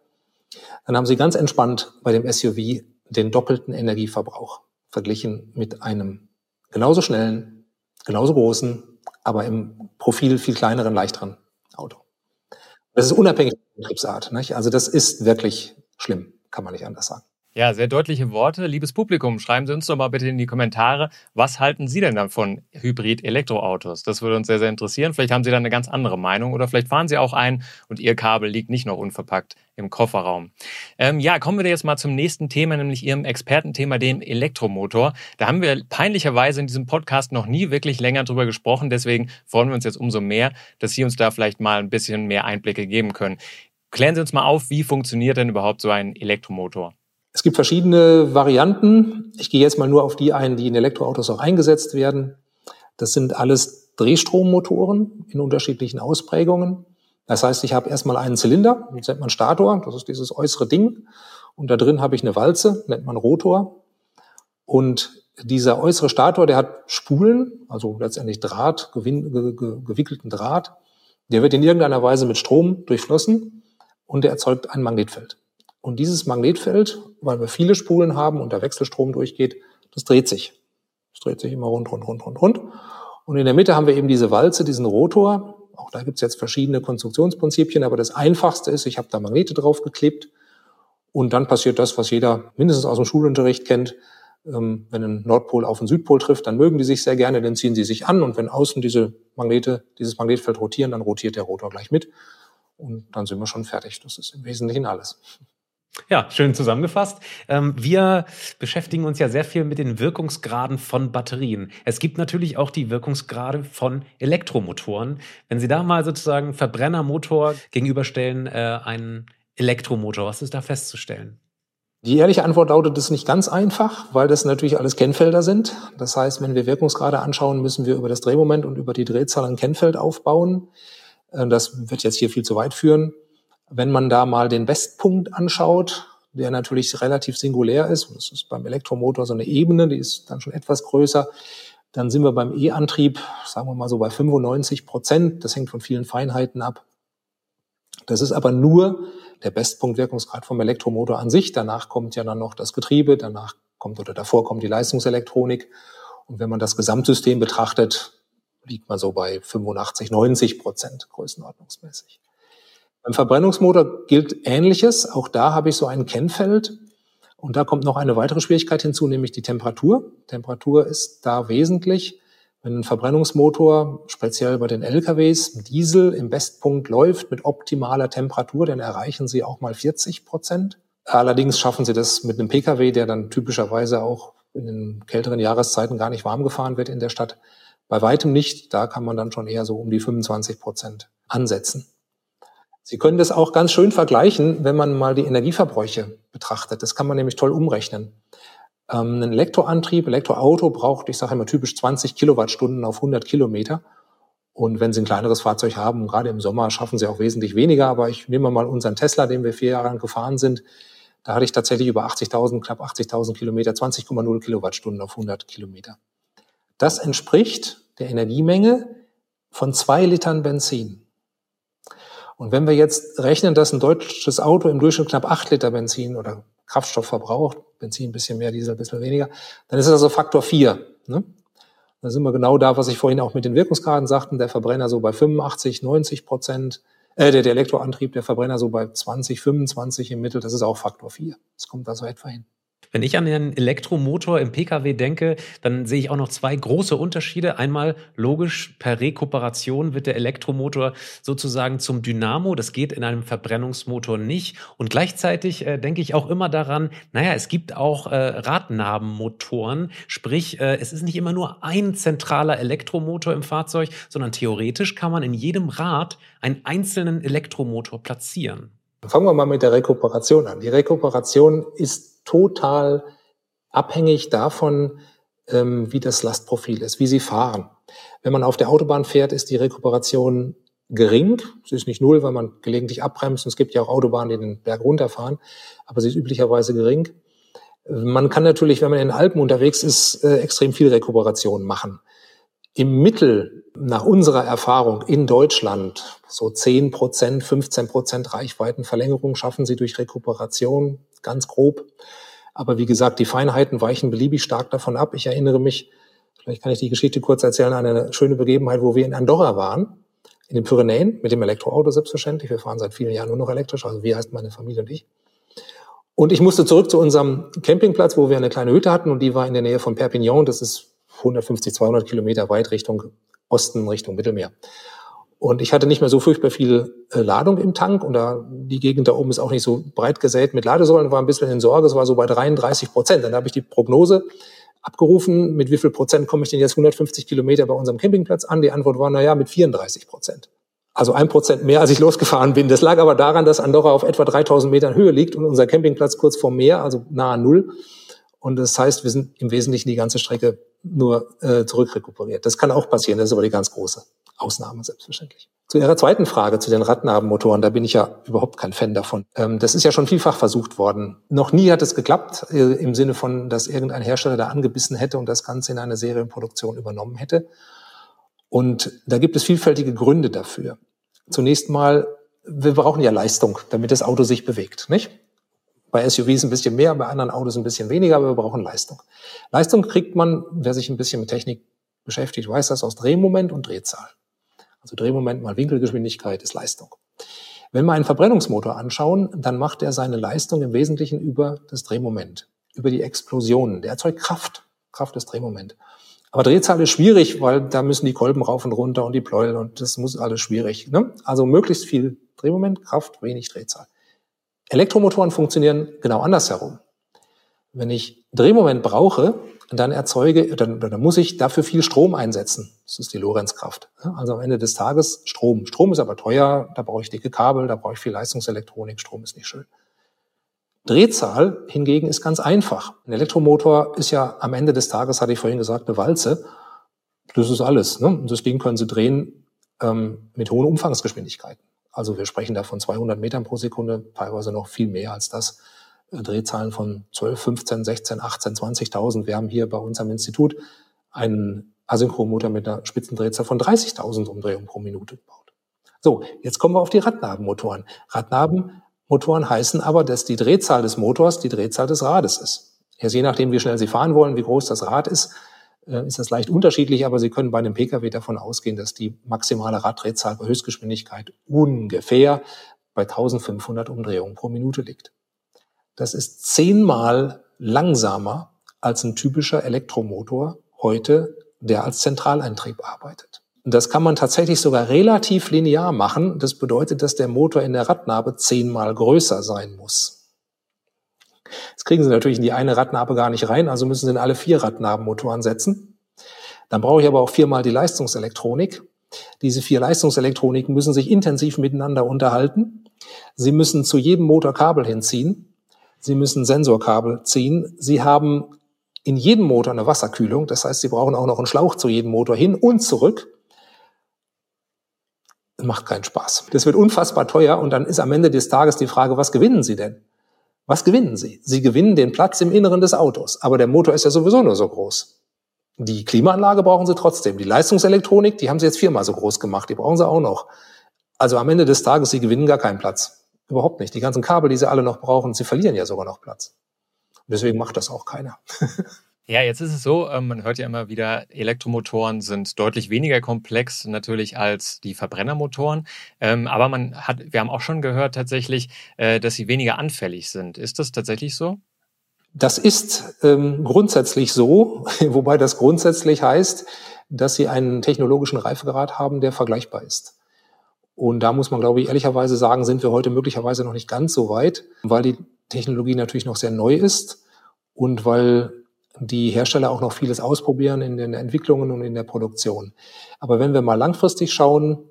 Dann haben sie ganz entspannt bei dem SUV den doppelten Energieverbrauch verglichen mit einem genauso schnellen, genauso großen, aber im Profil viel kleineren, leichteren Auto. Das ist unabhängig von der Betriebsart. Nicht? Also das ist wirklich schlimm, kann man nicht anders sagen. Ja, sehr deutliche Worte. Liebes Publikum, schreiben Sie uns doch mal bitte in die Kommentare, was halten Sie denn dann von Hybrid-Elektroautos? Das würde uns sehr, sehr interessieren. Vielleicht haben Sie da eine ganz andere Meinung oder vielleicht fahren Sie auch ein und Ihr Kabel liegt nicht noch unverpackt im Kofferraum. Ähm, ja, kommen wir jetzt mal zum nächsten Thema, nämlich Ihrem Expertenthema, dem Elektromotor. Da haben wir peinlicherweise in diesem Podcast noch nie wirklich länger drüber gesprochen. Deswegen freuen wir uns jetzt umso mehr, dass Sie uns da vielleicht mal ein bisschen mehr Einblicke geben können. Klären Sie uns mal auf, wie funktioniert denn überhaupt so ein Elektromotor? Es gibt verschiedene Varianten. Ich gehe jetzt mal nur auf die ein, die in Elektroautos auch eingesetzt werden. Das sind alles Drehstrommotoren in unterschiedlichen Ausprägungen. Das heißt, ich habe erstmal einen Zylinder, das nennt man Stator, das ist dieses äußere Ding. Und da drin habe ich eine Walze, nennt man Rotor. Und dieser äußere Stator, der hat Spulen, also letztendlich Draht, gewickelten Draht. Der wird in irgendeiner Weise mit Strom durchflossen und der erzeugt ein Magnetfeld. Und dieses Magnetfeld, weil wir viele Spulen haben und der Wechselstrom durchgeht, das dreht sich. Das dreht sich immer rund, rund, rund, rund, rund. Und in der Mitte haben wir eben diese Walze, diesen Rotor. Auch da gibt es jetzt verschiedene Konstruktionsprinzipien, aber das einfachste ist, ich habe da Magnete draufgeklebt und dann passiert das, was jeder mindestens aus dem Schulunterricht kennt. Ähm, wenn ein Nordpol auf den Südpol trifft, dann mögen die sich sehr gerne, dann ziehen sie sich an und wenn außen diese Magnete, dieses Magnetfeld rotieren, dann rotiert der Rotor gleich mit und dann sind wir schon fertig. Das ist im Wesentlichen alles. Ja, schön zusammengefasst. Ähm, wir beschäftigen uns ja sehr viel mit den Wirkungsgraden von Batterien. Es gibt natürlich auch die Wirkungsgrade von Elektromotoren. Wenn Sie da mal sozusagen Verbrennermotor gegenüberstellen, äh, einen Elektromotor, was ist da festzustellen? Die ehrliche Antwort lautet, das ist nicht ganz einfach, weil das natürlich alles Kennfelder sind. Das heißt, wenn wir Wirkungsgrade anschauen, müssen wir über das Drehmoment und über die Drehzahl ein Kennfeld aufbauen. Äh, das wird jetzt hier viel zu weit führen. Wenn man da mal den Bestpunkt anschaut, der natürlich relativ singulär ist, und das ist beim Elektromotor so eine Ebene, die ist dann schon etwas größer, dann sind wir beim E-Antrieb, sagen wir mal so bei 95 Prozent. Das hängt von vielen Feinheiten ab. Das ist aber nur der Bestpunktwirkungsgrad vom Elektromotor an sich. Danach kommt ja dann noch das Getriebe, danach kommt oder davor kommt die Leistungselektronik. Und wenn man das Gesamtsystem betrachtet, liegt man so bei 85, 90 Prozent größenordnungsmäßig. Beim Verbrennungsmotor gilt Ähnliches. Auch da habe ich so ein Kennfeld. Und da kommt noch eine weitere Schwierigkeit hinzu, nämlich die Temperatur. Temperatur ist da wesentlich. Wenn ein Verbrennungsmotor, speziell bei den LKWs, Diesel im Bestpunkt läuft mit optimaler Temperatur, dann erreichen sie auch mal 40 Prozent. Allerdings schaffen sie das mit einem Pkw, der dann typischerweise auch in den kälteren Jahreszeiten gar nicht warm gefahren wird in der Stadt. Bei weitem nicht. Da kann man dann schon eher so um die 25 Prozent ansetzen. Sie können das auch ganz schön vergleichen, wenn man mal die Energieverbräuche betrachtet. Das kann man nämlich toll umrechnen. Ähm, ein Elektroantrieb, Elektroauto braucht, ich sage immer typisch 20 Kilowattstunden auf 100 Kilometer. Und wenn Sie ein kleineres Fahrzeug haben, gerade im Sommer, schaffen Sie auch wesentlich weniger. Aber ich nehme mal unseren Tesla, den wir vier Jahre lang gefahren sind. Da hatte ich tatsächlich über 80.000, knapp 80.000 Kilometer, 20,0 Kilowattstunden auf 100 Kilometer. Das entspricht der Energiemenge von zwei Litern Benzin. Und wenn wir jetzt rechnen, dass ein deutsches Auto im Durchschnitt knapp acht Liter Benzin oder Kraftstoff verbraucht, Benzin ein bisschen mehr, Diesel ein bisschen weniger, dann ist es also Faktor vier. Ne? Da sind wir genau da, was ich vorhin auch mit den Wirkungsgraden sagten, der Verbrenner so bei 85, 90 Prozent, äh, der, der Elektroantrieb, der Verbrenner so bei 20, 25 im Mittel, das ist auch Faktor vier. Das kommt also etwa hin. Wenn ich an den Elektromotor im Pkw denke, dann sehe ich auch noch zwei große Unterschiede. Einmal logisch, per Rekuperation wird der Elektromotor sozusagen zum Dynamo. Das geht in einem Verbrennungsmotor nicht. Und gleichzeitig äh, denke ich auch immer daran, naja, es gibt auch äh, Radnabenmotoren. Sprich, äh, es ist nicht immer nur ein zentraler Elektromotor im Fahrzeug, sondern theoretisch kann man in jedem Rad einen einzelnen Elektromotor platzieren. Fangen wir mal mit der Rekuperation an. Die Rekuperation ist total abhängig davon, ähm, wie das Lastprofil ist, wie sie fahren. Wenn man auf der Autobahn fährt, ist die Rekuperation gering. Sie ist nicht null, weil man gelegentlich abbremst. Und es gibt ja auch Autobahnen, die den Berg runterfahren. Aber sie ist üblicherweise gering. Man kann natürlich, wenn man in den Alpen unterwegs ist, äh, extrem viel Rekuperation machen. Im Mittel nach unserer Erfahrung in Deutschland so 10 Prozent, 15 Prozent Reichweitenverlängerung schaffen sie durch Rekuperation, ganz grob. Aber wie gesagt, die Feinheiten weichen beliebig stark davon ab. Ich erinnere mich, vielleicht kann ich die Geschichte kurz erzählen, an eine schöne Begebenheit, wo wir in Andorra waren, in den Pyrenäen, mit dem Elektroauto selbstverständlich. Wir fahren seit vielen Jahren nur noch elektrisch, also wir heißt meine Familie und ich. Und ich musste zurück zu unserem Campingplatz, wo wir eine kleine Hütte hatten und die war in der Nähe von Perpignan. Das ist 150, 200 Kilometer weit Richtung Osten, Richtung Mittelmeer. Und ich hatte nicht mehr so furchtbar viel äh, Ladung im Tank und da die Gegend da oben ist auch nicht so breit gesät mit Ladesäulen, war ein bisschen in Sorge, es war so bei 33 Prozent. Dann habe ich die Prognose abgerufen, mit wie viel Prozent komme ich denn jetzt 150 Kilometer bei unserem Campingplatz an? Die Antwort war, na ja, mit 34 Prozent. Also ein Prozent mehr, als ich losgefahren bin. Das lag aber daran, dass Andorra auf etwa 3000 Metern Höhe liegt und unser Campingplatz kurz vor Meer, also nahe Null. Und das heißt, wir sind im Wesentlichen die ganze Strecke nur äh, zurückrekuperiert. Das kann auch passieren, das ist aber die ganz große Ausnahme, selbstverständlich. Zu Ihrer zweiten Frage, zu den Radnabenmotoren, da bin ich ja überhaupt kein Fan davon. Ähm, das ist ja schon vielfach versucht worden. Noch nie hat es geklappt, äh, im Sinne von, dass irgendein Hersteller da angebissen hätte und das Ganze in eine Serienproduktion übernommen hätte. Und da gibt es vielfältige Gründe dafür. Zunächst mal, wir brauchen ja Leistung, damit das Auto sich bewegt, nicht? Bei SUVs ein bisschen mehr, bei anderen Autos ein bisschen weniger, aber wir brauchen Leistung. Leistung kriegt man, wer sich ein bisschen mit Technik beschäftigt, weiß das aus Drehmoment und Drehzahl. Also Drehmoment mal Winkelgeschwindigkeit ist Leistung. Wenn wir einen Verbrennungsmotor anschauen, dann macht er seine Leistung im Wesentlichen über das Drehmoment, über die Explosionen. Der erzeugt Kraft. Kraft ist Drehmoment. Aber Drehzahl ist schwierig, weil da müssen die Kolben rauf und runter und die Pleuel und das muss alles schwierig. Ne? Also möglichst viel Drehmoment, Kraft, wenig Drehzahl. Elektromotoren funktionieren genau andersherum. Wenn ich Drehmoment brauche, dann erzeuge, dann, dann muss ich dafür viel Strom einsetzen. Das ist die Lorenzkraft. Also am Ende des Tages Strom. Strom ist aber teuer, da brauche ich dicke Kabel, da brauche ich viel Leistungselektronik, Strom ist nicht schön. Drehzahl hingegen ist ganz einfach. Ein Elektromotor ist ja am Ende des Tages, hatte ich vorhin gesagt, eine Walze. Das ist alles. Ne? Und Ding können Sie drehen ähm, mit hohen Umfangsgeschwindigkeiten. Also wir sprechen da von 200 Metern pro Sekunde, teilweise noch viel mehr als das. Äh, Drehzahlen von 12, 15, 16, 18, 20.000. Wir haben hier bei uns am Institut einen Asynchronmotor mit einer Spitzendrehzahl von 30.000 Umdrehungen pro Minute gebaut. So, jetzt kommen wir auf die Radnabenmotoren. Radnabenmotoren heißen aber, dass die Drehzahl des Motors die Drehzahl des Rades ist. Jetzt je nachdem, wie schnell Sie fahren wollen, wie groß das Rad ist, ist das leicht unterschiedlich, aber Sie können bei einem Pkw davon ausgehen, dass die maximale Raddrehzahl bei Höchstgeschwindigkeit ungefähr bei 1500 Umdrehungen pro Minute liegt. Das ist zehnmal langsamer als ein typischer Elektromotor heute, der als Zentraleintrieb arbeitet. Und das kann man tatsächlich sogar relativ linear machen. Das bedeutet, dass der Motor in der Radnabe zehnmal größer sein muss. Das kriegen Sie natürlich in die eine Radnabe gar nicht rein, also müssen Sie in alle vier Radnabenmotoren setzen. Dann brauche ich aber auch viermal die Leistungselektronik. Diese vier Leistungselektroniken müssen sich intensiv miteinander unterhalten. Sie müssen zu jedem Motor Kabel hinziehen. Sie müssen Sensorkabel ziehen. Sie haben in jedem Motor eine Wasserkühlung. Das heißt, Sie brauchen auch noch einen Schlauch zu jedem Motor hin und zurück. Das macht keinen Spaß. Das wird unfassbar teuer und dann ist am Ende des Tages die Frage, was gewinnen Sie denn? Was gewinnen Sie? Sie gewinnen den Platz im Inneren des Autos, aber der Motor ist ja sowieso nur so groß. Die Klimaanlage brauchen Sie trotzdem. Die Leistungselektronik, die haben Sie jetzt viermal so groß gemacht, die brauchen Sie auch noch. Also am Ende des Tages, Sie gewinnen gar keinen Platz. Überhaupt nicht. Die ganzen Kabel, die Sie alle noch brauchen, Sie verlieren ja sogar noch Platz. Deswegen macht das auch keiner. Ja, jetzt ist es so, ähm, man hört ja immer wieder, Elektromotoren sind deutlich weniger komplex natürlich als die Verbrennermotoren. Ähm, aber man hat, wir haben auch schon gehört tatsächlich, äh, dass sie weniger anfällig sind. Ist das tatsächlich so? Das ist ähm, grundsätzlich so, wobei das grundsätzlich heißt, dass sie einen technologischen Reifegrad haben, der vergleichbar ist. Und da muss man, glaube ich, ehrlicherweise sagen, sind wir heute möglicherweise noch nicht ganz so weit, weil die Technologie natürlich noch sehr neu ist und weil die Hersteller auch noch vieles ausprobieren in den Entwicklungen und in der Produktion. Aber wenn wir mal langfristig schauen,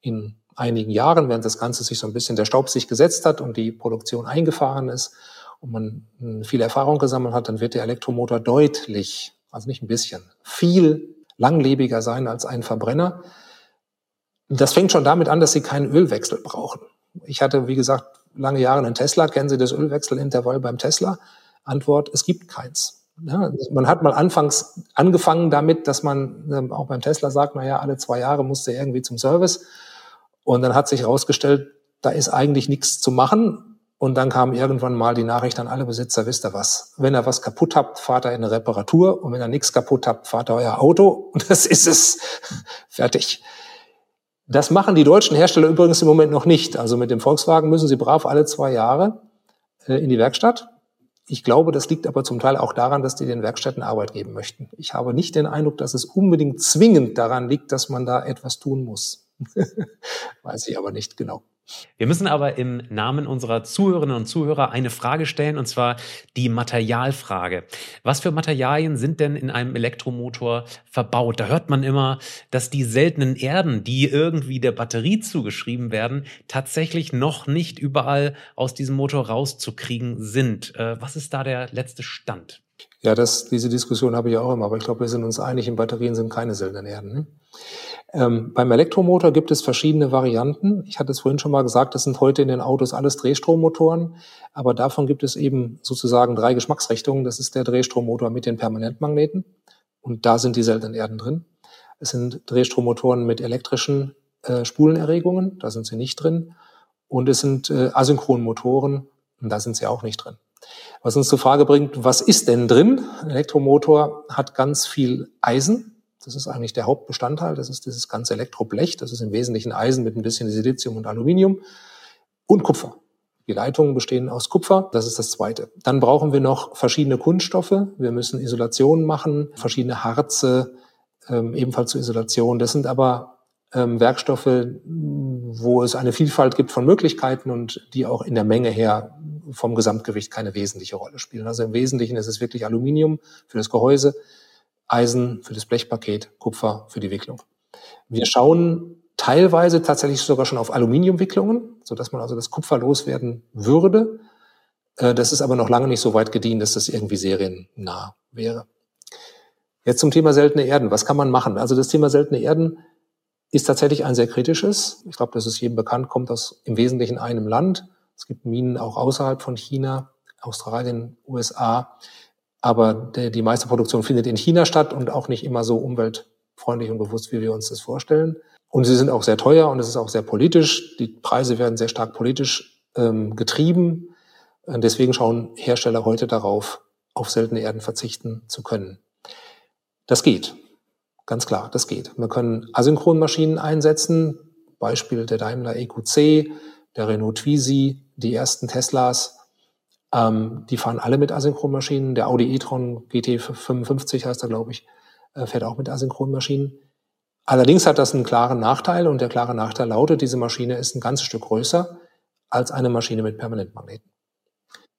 in einigen Jahren, während das Ganze sich so ein bisschen der Staub sich gesetzt hat und die Produktion eingefahren ist und man hm, viel Erfahrung gesammelt hat, dann wird der Elektromotor deutlich, also nicht ein bisschen, viel langlebiger sein als ein Verbrenner. Das fängt schon damit an, dass sie keinen Ölwechsel brauchen. Ich hatte, wie gesagt, lange Jahre einen Tesla. Kennen Sie das Ölwechselintervall beim Tesla? Antwort, es gibt keins. Ja, man hat mal anfangs angefangen damit, dass man ähm, auch beim Tesla sagt, na ja, alle zwei Jahre musste er irgendwie zum Service. Und dann hat sich herausgestellt, da ist eigentlich nichts zu machen. Und dann kam irgendwann mal die Nachricht an alle Besitzer, wisst ihr was, wenn ihr was kaputt habt, fahrt ihr in eine Reparatur. Und wenn ihr nichts kaputt habt, fahrt ihr euer Auto. Und das ist es. Fertig. Das machen die deutschen Hersteller übrigens im Moment noch nicht. Also mit dem Volkswagen müssen sie brav alle zwei Jahre äh, in die Werkstatt. Ich glaube, das liegt aber zum Teil auch daran, dass die den Werkstätten Arbeit geben möchten. Ich habe nicht den Eindruck, dass es unbedingt zwingend daran liegt, dass man da etwas tun muss. Weiß ich aber nicht genau. Wir müssen aber im Namen unserer Zuhörerinnen und Zuhörer eine Frage stellen, und zwar die Materialfrage. Was für Materialien sind denn in einem Elektromotor verbaut? Da hört man immer, dass die seltenen Erden, die irgendwie der Batterie zugeschrieben werden, tatsächlich noch nicht überall aus diesem Motor rauszukriegen sind. Äh, was ist da der letzte Stand? Ja, das, diese Diskussion habe ich auch immer, aber ich glaube, wir sind uns einig, in Batterien sind keine seltenen Erden. Ähm, beim Elektromotor gibt es verschiedene Varianten. Ich hatte es vorhin schon mal gesagt, das sind heute in den Autos alles Drehstrommotoren, aber davon gibt es eben sozusagen drei Geschmacksrichtungen. Das ist der Drehstrommotor mit den Permanentmagneten und da sind die seltenen Erden drin. Es sind Drehstrommotoren mit elektrischen äh, Spulenerregungen, da sind sie nicht drin. Und es sind äh, Asynchronmotoren und da sind sie auch nicht drin. Was uns zur Frage bringt, was ist denn drin? Ein Elektromotor hat ganz viel Eisen, das ist eigentlich der Hauptbestandteil. Das ist dieses ganze Elektroblech. Das ist im Wesentlichen Eisen mit ein bisschen Silizium und Aluminium und Kupfer. Die Leitungen bestehen aus Kupfer. Das ist das Zweite. Dann brauchen wir noch verschiedene Kunststoffe. Wir müssen Isolationen machen, verschiedene Harze, ähm, ebenfalls zur Isolation. Das sind aber ähm, Werkstoffe, wo es eine Vielfalt gibt von Möglichkeiten und die auch in der Menge her vom Gesamtgewicht keine wesentliche Rolle spielen. Also im Wesentlichen ist es wirklich Aluminium für das Gehäuse, Eisen für das Blechpaket, Kupfer für die Wicklung. Wir schauen teilweise tatsächlich sogar schon auf Aluminiumwicklungen, so dass man also das Kupfer loswerden würde. Äh, das ist aber noch lange nicht so weit gediehen, dass das irgendwie seriennah wäre. Jetzt zum Thema seltene Erden. Was kann man machen? Also das Thema seltene Erden ist tatsächlich ein sehr kritisches. Ich glaube, das ist jedem bekannt, kommt aus im Wesentlichen einem Land. Es gibt Minen auch außerhalb von China, Australien, USA. Aber der, die meiste Produktion findet in China statt und auch nicht immer so umweltfreundlich und bewusst, wie wir uns das vorstellen. Und sie sind auch sehr teuer und es ist auch sehr politisch. Die Preise werden sehr stark politisch ähm, getrieben. Deswegen schauen Hersteller heute darauf, auf seltene Erden verzichten zu können. Das geht. Ganz klar, das geht. Wir können Asynchronmaschinen einsetzen. Beispiel der Daimler EQC, der Renault Twizy, die ersten Teslas ähm, die fahren alle mit Asynchronmaschinen. Der Audi e-tron GT55 heißt er, glaube ich, äh, fährt auch mit Asynchronmaschinen. Allerdings hat das einen klaren Nachteil und der klare Nachteil lautet, diese Maschine ist ein ganzes Stück größer als eine Maschine mit Permanentmagneten.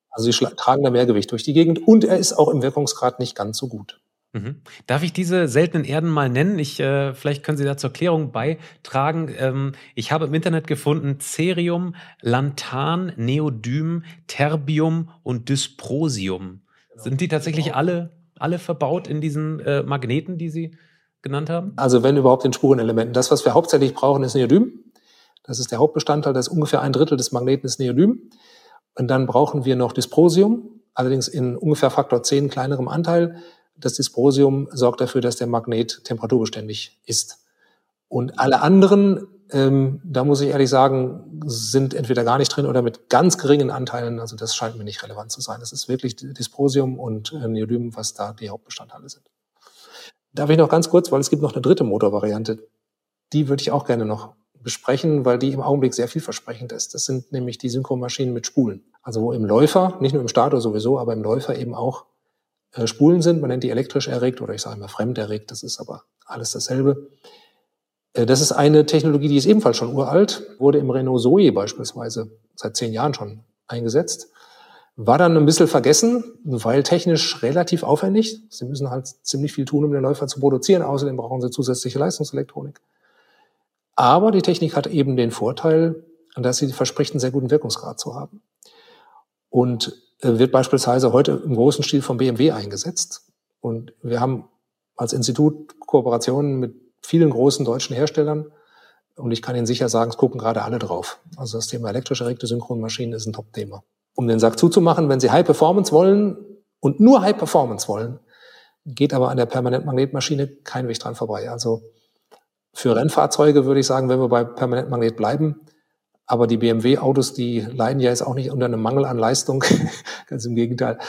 Also sie tragen da mehr Gewicht durch die Gegend und er ist auch im Wirkungsgrad nicht ganz so gut. Mhm. Darf ich diese seltenen Erden mal nennen? Ich, äh, vielleicht können Sie da zur Klärung beitragen. Ähm, ich habe im Internet gefunden Cerium, Lanthan, Neodym, Terbium und Dysprosium. Sind die tatsächlich alle, alle verbaut in diesen äh, Magneten, die Sie genannt haben? Also wenn überhaupt in Spurenelementen. Das, was wir hauptsächlich brauchen, ist Neodym. Das ist der Hauptbestandteil, das ist ungefähr ein Drittel des Magneten ist Neodym. Und dann brauchen wir noch Dysprosium, allerdings in ungefähr Faktor 10 kleinerem Anteil das Dysprosium sorgt dafür, dass der Magnet temperaturbeständig ist. Und alle anderen, ähm, da muss ich ehrlich sagen, sind entweder gar nicht drin oder mit ganz geringen Anteilen. Also das scheint mir nicht relevant zu sein. Das ist wirklich Dysprosium und äh, Neodym, was da die Hauptbestandteile sind. Darf ich noch ganz kurz, weil es gibt noch eine dritte Motorvariante. Die würde ich auch gerne noch besprechen, weil die im Augenblick sehr vielversprechend ist. Das sind nämlich die Synchromaschinen mit Spulen. Also wo im Läufer, nicht nur im Stator sowieso, aber im Läufer eben auch Spulen sind. Man nennt die elektrisch erregt oder ich sage immer fremd erregt. Das ist aber alles dasselbe. Äh, das ist eine Technologie, die ist ebenfalls schon uralt, wurde im Renault Zoe beispielsweise seit zehn Jahren schon eingesetzt. War dann ein bisschen vergessen, weil technisch relativ aufwendig. Sie müssen halt ziemlich viel tun, um den Läufer zu produzieren. Außerdem brauchen sie zusätzliche Leistungselektronik. Aber die Technik hat eben den Vorteil, dass sie verspricht, einen sehr guten Wirkungsgrad zu haben. Und äh, wird beispielsweise heute im großen Stil von BMW eingesetzt. Und wir haben als Institut Kooperationen mit vielen großen deutschen Herstellern. Und ich kann Ihnen sicher sagen, es gucken gerade alle drauf. Also das Thema elektrisch erregte Synchronmaschinen ist ein Top-Thema. Um den Sack zuzumachen, wenn Sie High Performance wollen, und nur High Performance wollen, geht aber an der Permanentmagnetmaschine kein Weg dran vorbei. Also für Rennfahrzeuge würde ich sagen, wenn wir bei Permanentmagnet bleiben, aber die BMW-Autos, die leiden ja jetzt auch nicht unter einem Mangel an Leistung. Ganz im Gegenteil.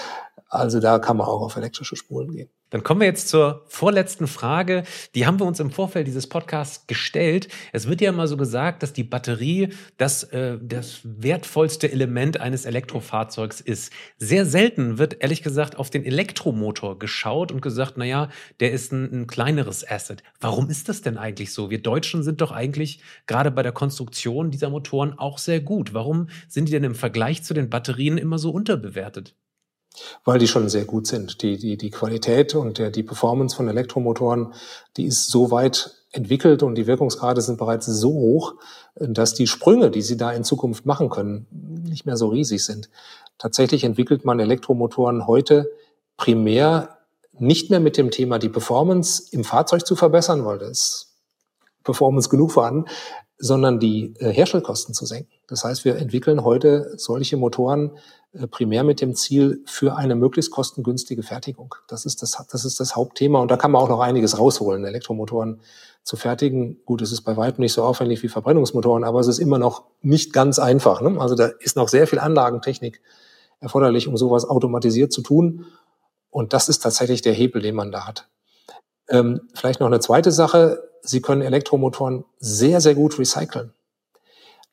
Also da kann man auch auf elektrische Spulen gehen. Dann kommen wir jetzt zur vorletzten Frage. Die haben wir uns im Vorfeld dieses Podcasts gestellt. Es wird ja immer so gesagt, dass die Batterie das, äh, das wertvollste Element eines Elektrofahrzeugs ist. Sehr selten wird ehrlich gesagt auf den Elektromotor geschaut und gesagt, na ja, der ist ein, ein kleineres Asset. Warum ist das denn eigentlich so? Wir Deutschen sind doch eigentlich gerade bei der Konstruktion dieser Motoren auch sehr gut. Warum sind die denn im Vergleich zu den Batterien immer so unterbewertet? Weil die schon sehr gut sind. Die, die, die Qualität und der, die Performance von Elektromotoren, die ist so weit entwickelt und die Wirkungsgrade sind bereits so hoch, dass die Sprünge, die sie da in Zukunft machen können, nicht mehr so riesig sind. Tatsächlich entwickelt man Elektromotoren heute primär nicht mehr mit dem Thema, die Performance im Fahrzeug zu verbessern, weil das Performance genug vorhanden, sondern die äh, Herstellkosten zu senken. Das heißt, wir entwickeln heute solche Motoren äh, primär mit dem Ziel für eine möglichst kostengünstige Fertigung. Das ist das, das ist das Hauptthema und da kann man auch noch einiges rausholen, Elektromotoren zu fertigen. Gut, es ist bei weitem nicht so aufwendig wie Verbrennungsmotoren, aber es ist immer noch nicht ganz einfach. Ne? Also da ist noch sehr viel Anlagentechnik erforderlich, um sowas automatisiert zu tun. Und das ist tatsächlich der Hebel, den man da hat. Ähm, vielleicht noch eine zweite Sache. Sie können Elektromotoren sehr, sehr gut recyceln.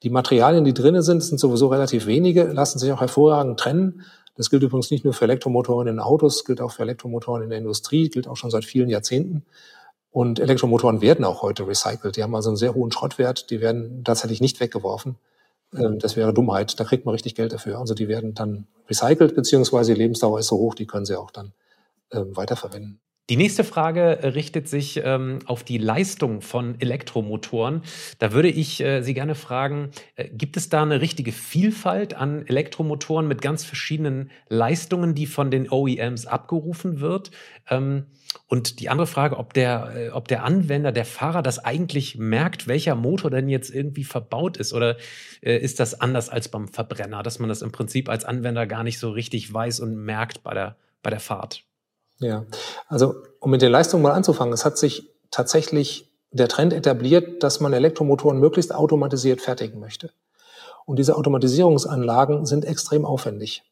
Die Materialien, die drinnen sind, sind sowieso relativ wenige, lassen sich auch hervorragend trennen. Das gilt übrigens nicht nur für Elektromotoren in Autos, gilt auch für Elektromotoren in der Industrie, gilt auch schon seit vielen Jahrzehnten. Und Elektromotoren werden auch heute recycelt. Die haben also einen sehr hohen Schrottwert. Die werden tatsächlich nicht weggeworfen. Ähm, das wäre Dummheit. Da kriegt man richtig Geld dafür. Also die werden dann recycelt, beziehungsweise die Lebensdauer ist so hoch, die können sie auch dann ähm, weiterverwenden. Die nächste Frage äh, richtet sich ähm, auf die Leistung von Elektromotoren. Da würde ich äh, Sie gerne fragen, äh, gibt es da eine richtige Vielfalt an Elektromotoren mit ganz verschiedenen Leistungen, die von den OEMs abgerufen wird? Ähm, und die andere Frage, ob der, äh, ob der Anwender, der Fahrer das eigentlich merkt, welcher Motor denn jetzt irgendwie verbaut ist? Oder äh, ist das anders als beim Verbrenner, dass man das im Prinzip als Anwender gar nicht so richtig weiß und merkt bei der, bei der Fahrt? Ja, also um mit den Leistungen mal anzufangen, es hat sich tatsächlich der Trend etabliert, dass man Elektromotoren möglichst automatisiert fertigen möchte. Und diese Automatisierungsanlagen sind extrem aufwendig.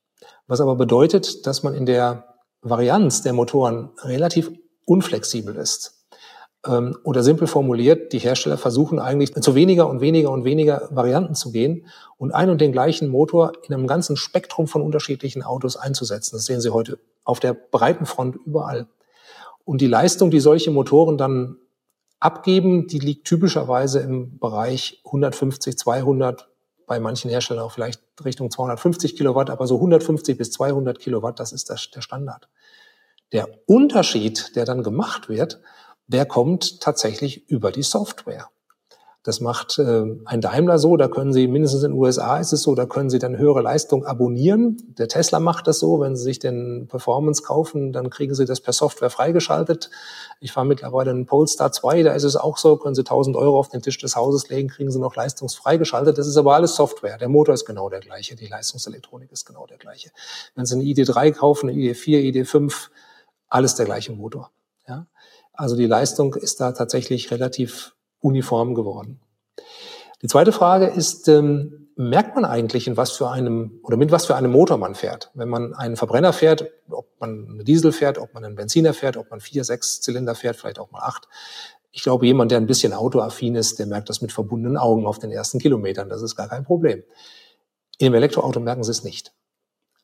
Was aber bedeutet, dass man in der Varianz der Motoren relativ unflexibel ist. Ähm, oder simpel formuliert, die Hersteller versuchen eigentlich zu weniger und weniger und weniger Varianten zu gehen und einen und den gleichen Motor in einem ganzen Spektrum von unterschiedlichen Autos einzusetzen. Das sehen Sie heute auf der breiten Front überall. Und die Leistung, die solche Motoren dann abgeben, die liegt typischerweise im Bereich 150, 200, bei manchen Herstellern auch vielleicht Richtung 250 Kilowatt, aber so 150 bis 200 Kilowatt, das ist der Standard. Der Unterschied, der dann gemacht wird, der kommt tatsächlich über die Software. Das macht äh, ein Daimler so, da können Sie, mindestens in den USA ist es so, da können Sie dann höhere Leistung abonnieren. Der Tesla macht das so, wenn Sie sich den Performance kaufen, dann kriegen Sie das per Software freigeschaltet. Ich fahre mittlerweile einen Polestar 2, da ist es auch so, können Sie 1000 Euro auf den Tisch des Hauses legen, kriegen Sie noch leistungsfreigeschaltet. Das ist aber alles Software. Der Motor ist genau der gleiche, die Leistungselektronik ist genau der gleiche. Wenn Sie eine ID3 kaufen, eine ID4, ID5, alles der gleiche Motor. Ja? Also die Leistung ist da tatsächlich relativ uniform geworden. Die zweite Frage ist, ähm, merkt man eigentlich, in was für einem oder mit was für einem Motor man fährt? Wenn man einen Verbrenner fährt, ob man einen Diesel fährt, ob man einen Benziner fährt, ob man vier, sechs Zylinder fährt, vielleicht auch mal acht. Ich glaube, jemand, der ein bisschen autoaffin ist, der merkt das mit verbundenen Augen auf den ersten Kilometern. Das ist gar kein Problem. In einem Elektroauto merken Sie es nicht.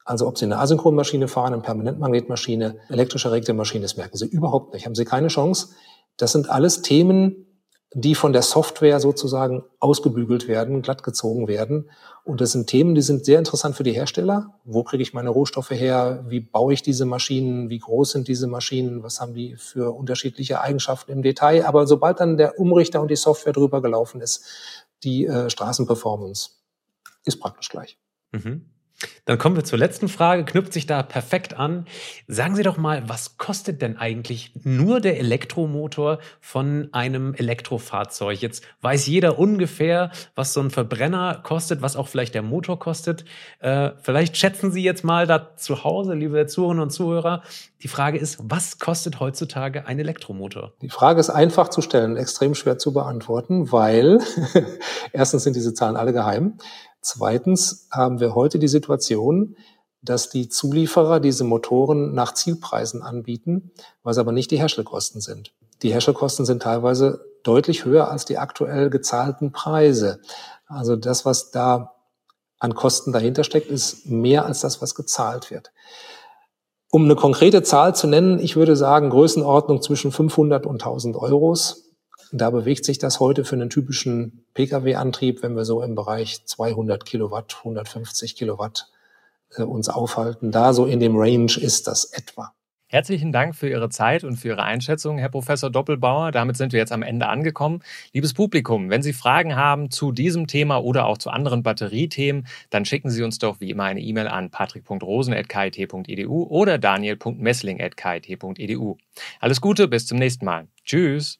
Also ob Sie eine Asynchronmaschine fahren, eine Permanentmagnetmaschine, elektrisch erregte Maschine, das merken Sie überhaupt nicht. Haben Sie keine Chance. Das sind alles Themen, die von der Software sozusagen ausgebügelt werden, glattgezogen werden. Und das sind Themen, die sind sehr interessant für die Hersteller. Wo kriege ich meine Rohstoffe her? Wie baue ich diese Maschinen? Wie groß sind diese Maschinen? Was haben die für unterschiedliche Eigenschaften im Detail? Aber sobald dann der Umrichter und die Software drüber gelaufen ist, die äh, Straßenperformance ist praktisch gleich. Mhm. Dann kommen wir zur letzten Frage, knüpft sich da perfekt an. Sagen Sie doch mal, was kostet denn eigentlich nur der Elektromotor von einem Elektrofahrzeug? Jetzt weiß jeder ungefähr, was so ein Verbrenner kostet, was auch vielleicht der Motor kostet. Äh, vielleicht schätzen Sie jetzt mal da zu Hause, liebe Zuhörerinnen und Zuhörer. Die Frage ist, was kostet heutzutage ein Elektromotor? Die Frage ist einfach zu stellen, extrem schwer zu beantworten, weil erstens sind diese Zahlen alle geheim. Zweitens haben wir heute die Situation, dass die Zulieferer diese Motoren nach Zielpreisen anbieten, was aber nicht die Herstellkosten sind. Die Herstellkosten sind teilweise deutlich höher als die aktuell gezahlten Preise. Also das, was da an Kosten dahinter steckt, ist mehr als das, was gezahlt wird. Um eine konkrete Zahl zu nennen, ich würde sagen Größenordnung zwischen 500 und 1000 Euros da bewegt sich das heute für einen typischen Pkw-Antrieb, wenn wir so im Bereich 200 Kilowatt, 150 Kilowatt äh, uns aufhalten. Da so in dem Range ist das etwa. Herzlichen Dank für Ihre Zeit und für Ihre Einschätzung, Herr Professor Doppelbauer. Damit sind wir jetzt am Ende angekommen. Liebes Publikum, wenn Sie Fragen haben zu diesem Thema oder auch zu anderen Batteriethemen, dann schicken Sie uns doch wie immer eine E-Mail an patrick.rosen.kit.edu oder daniel.messling.kit.edu. Alles Gute, bis zum nächsten Mal. Tschüss.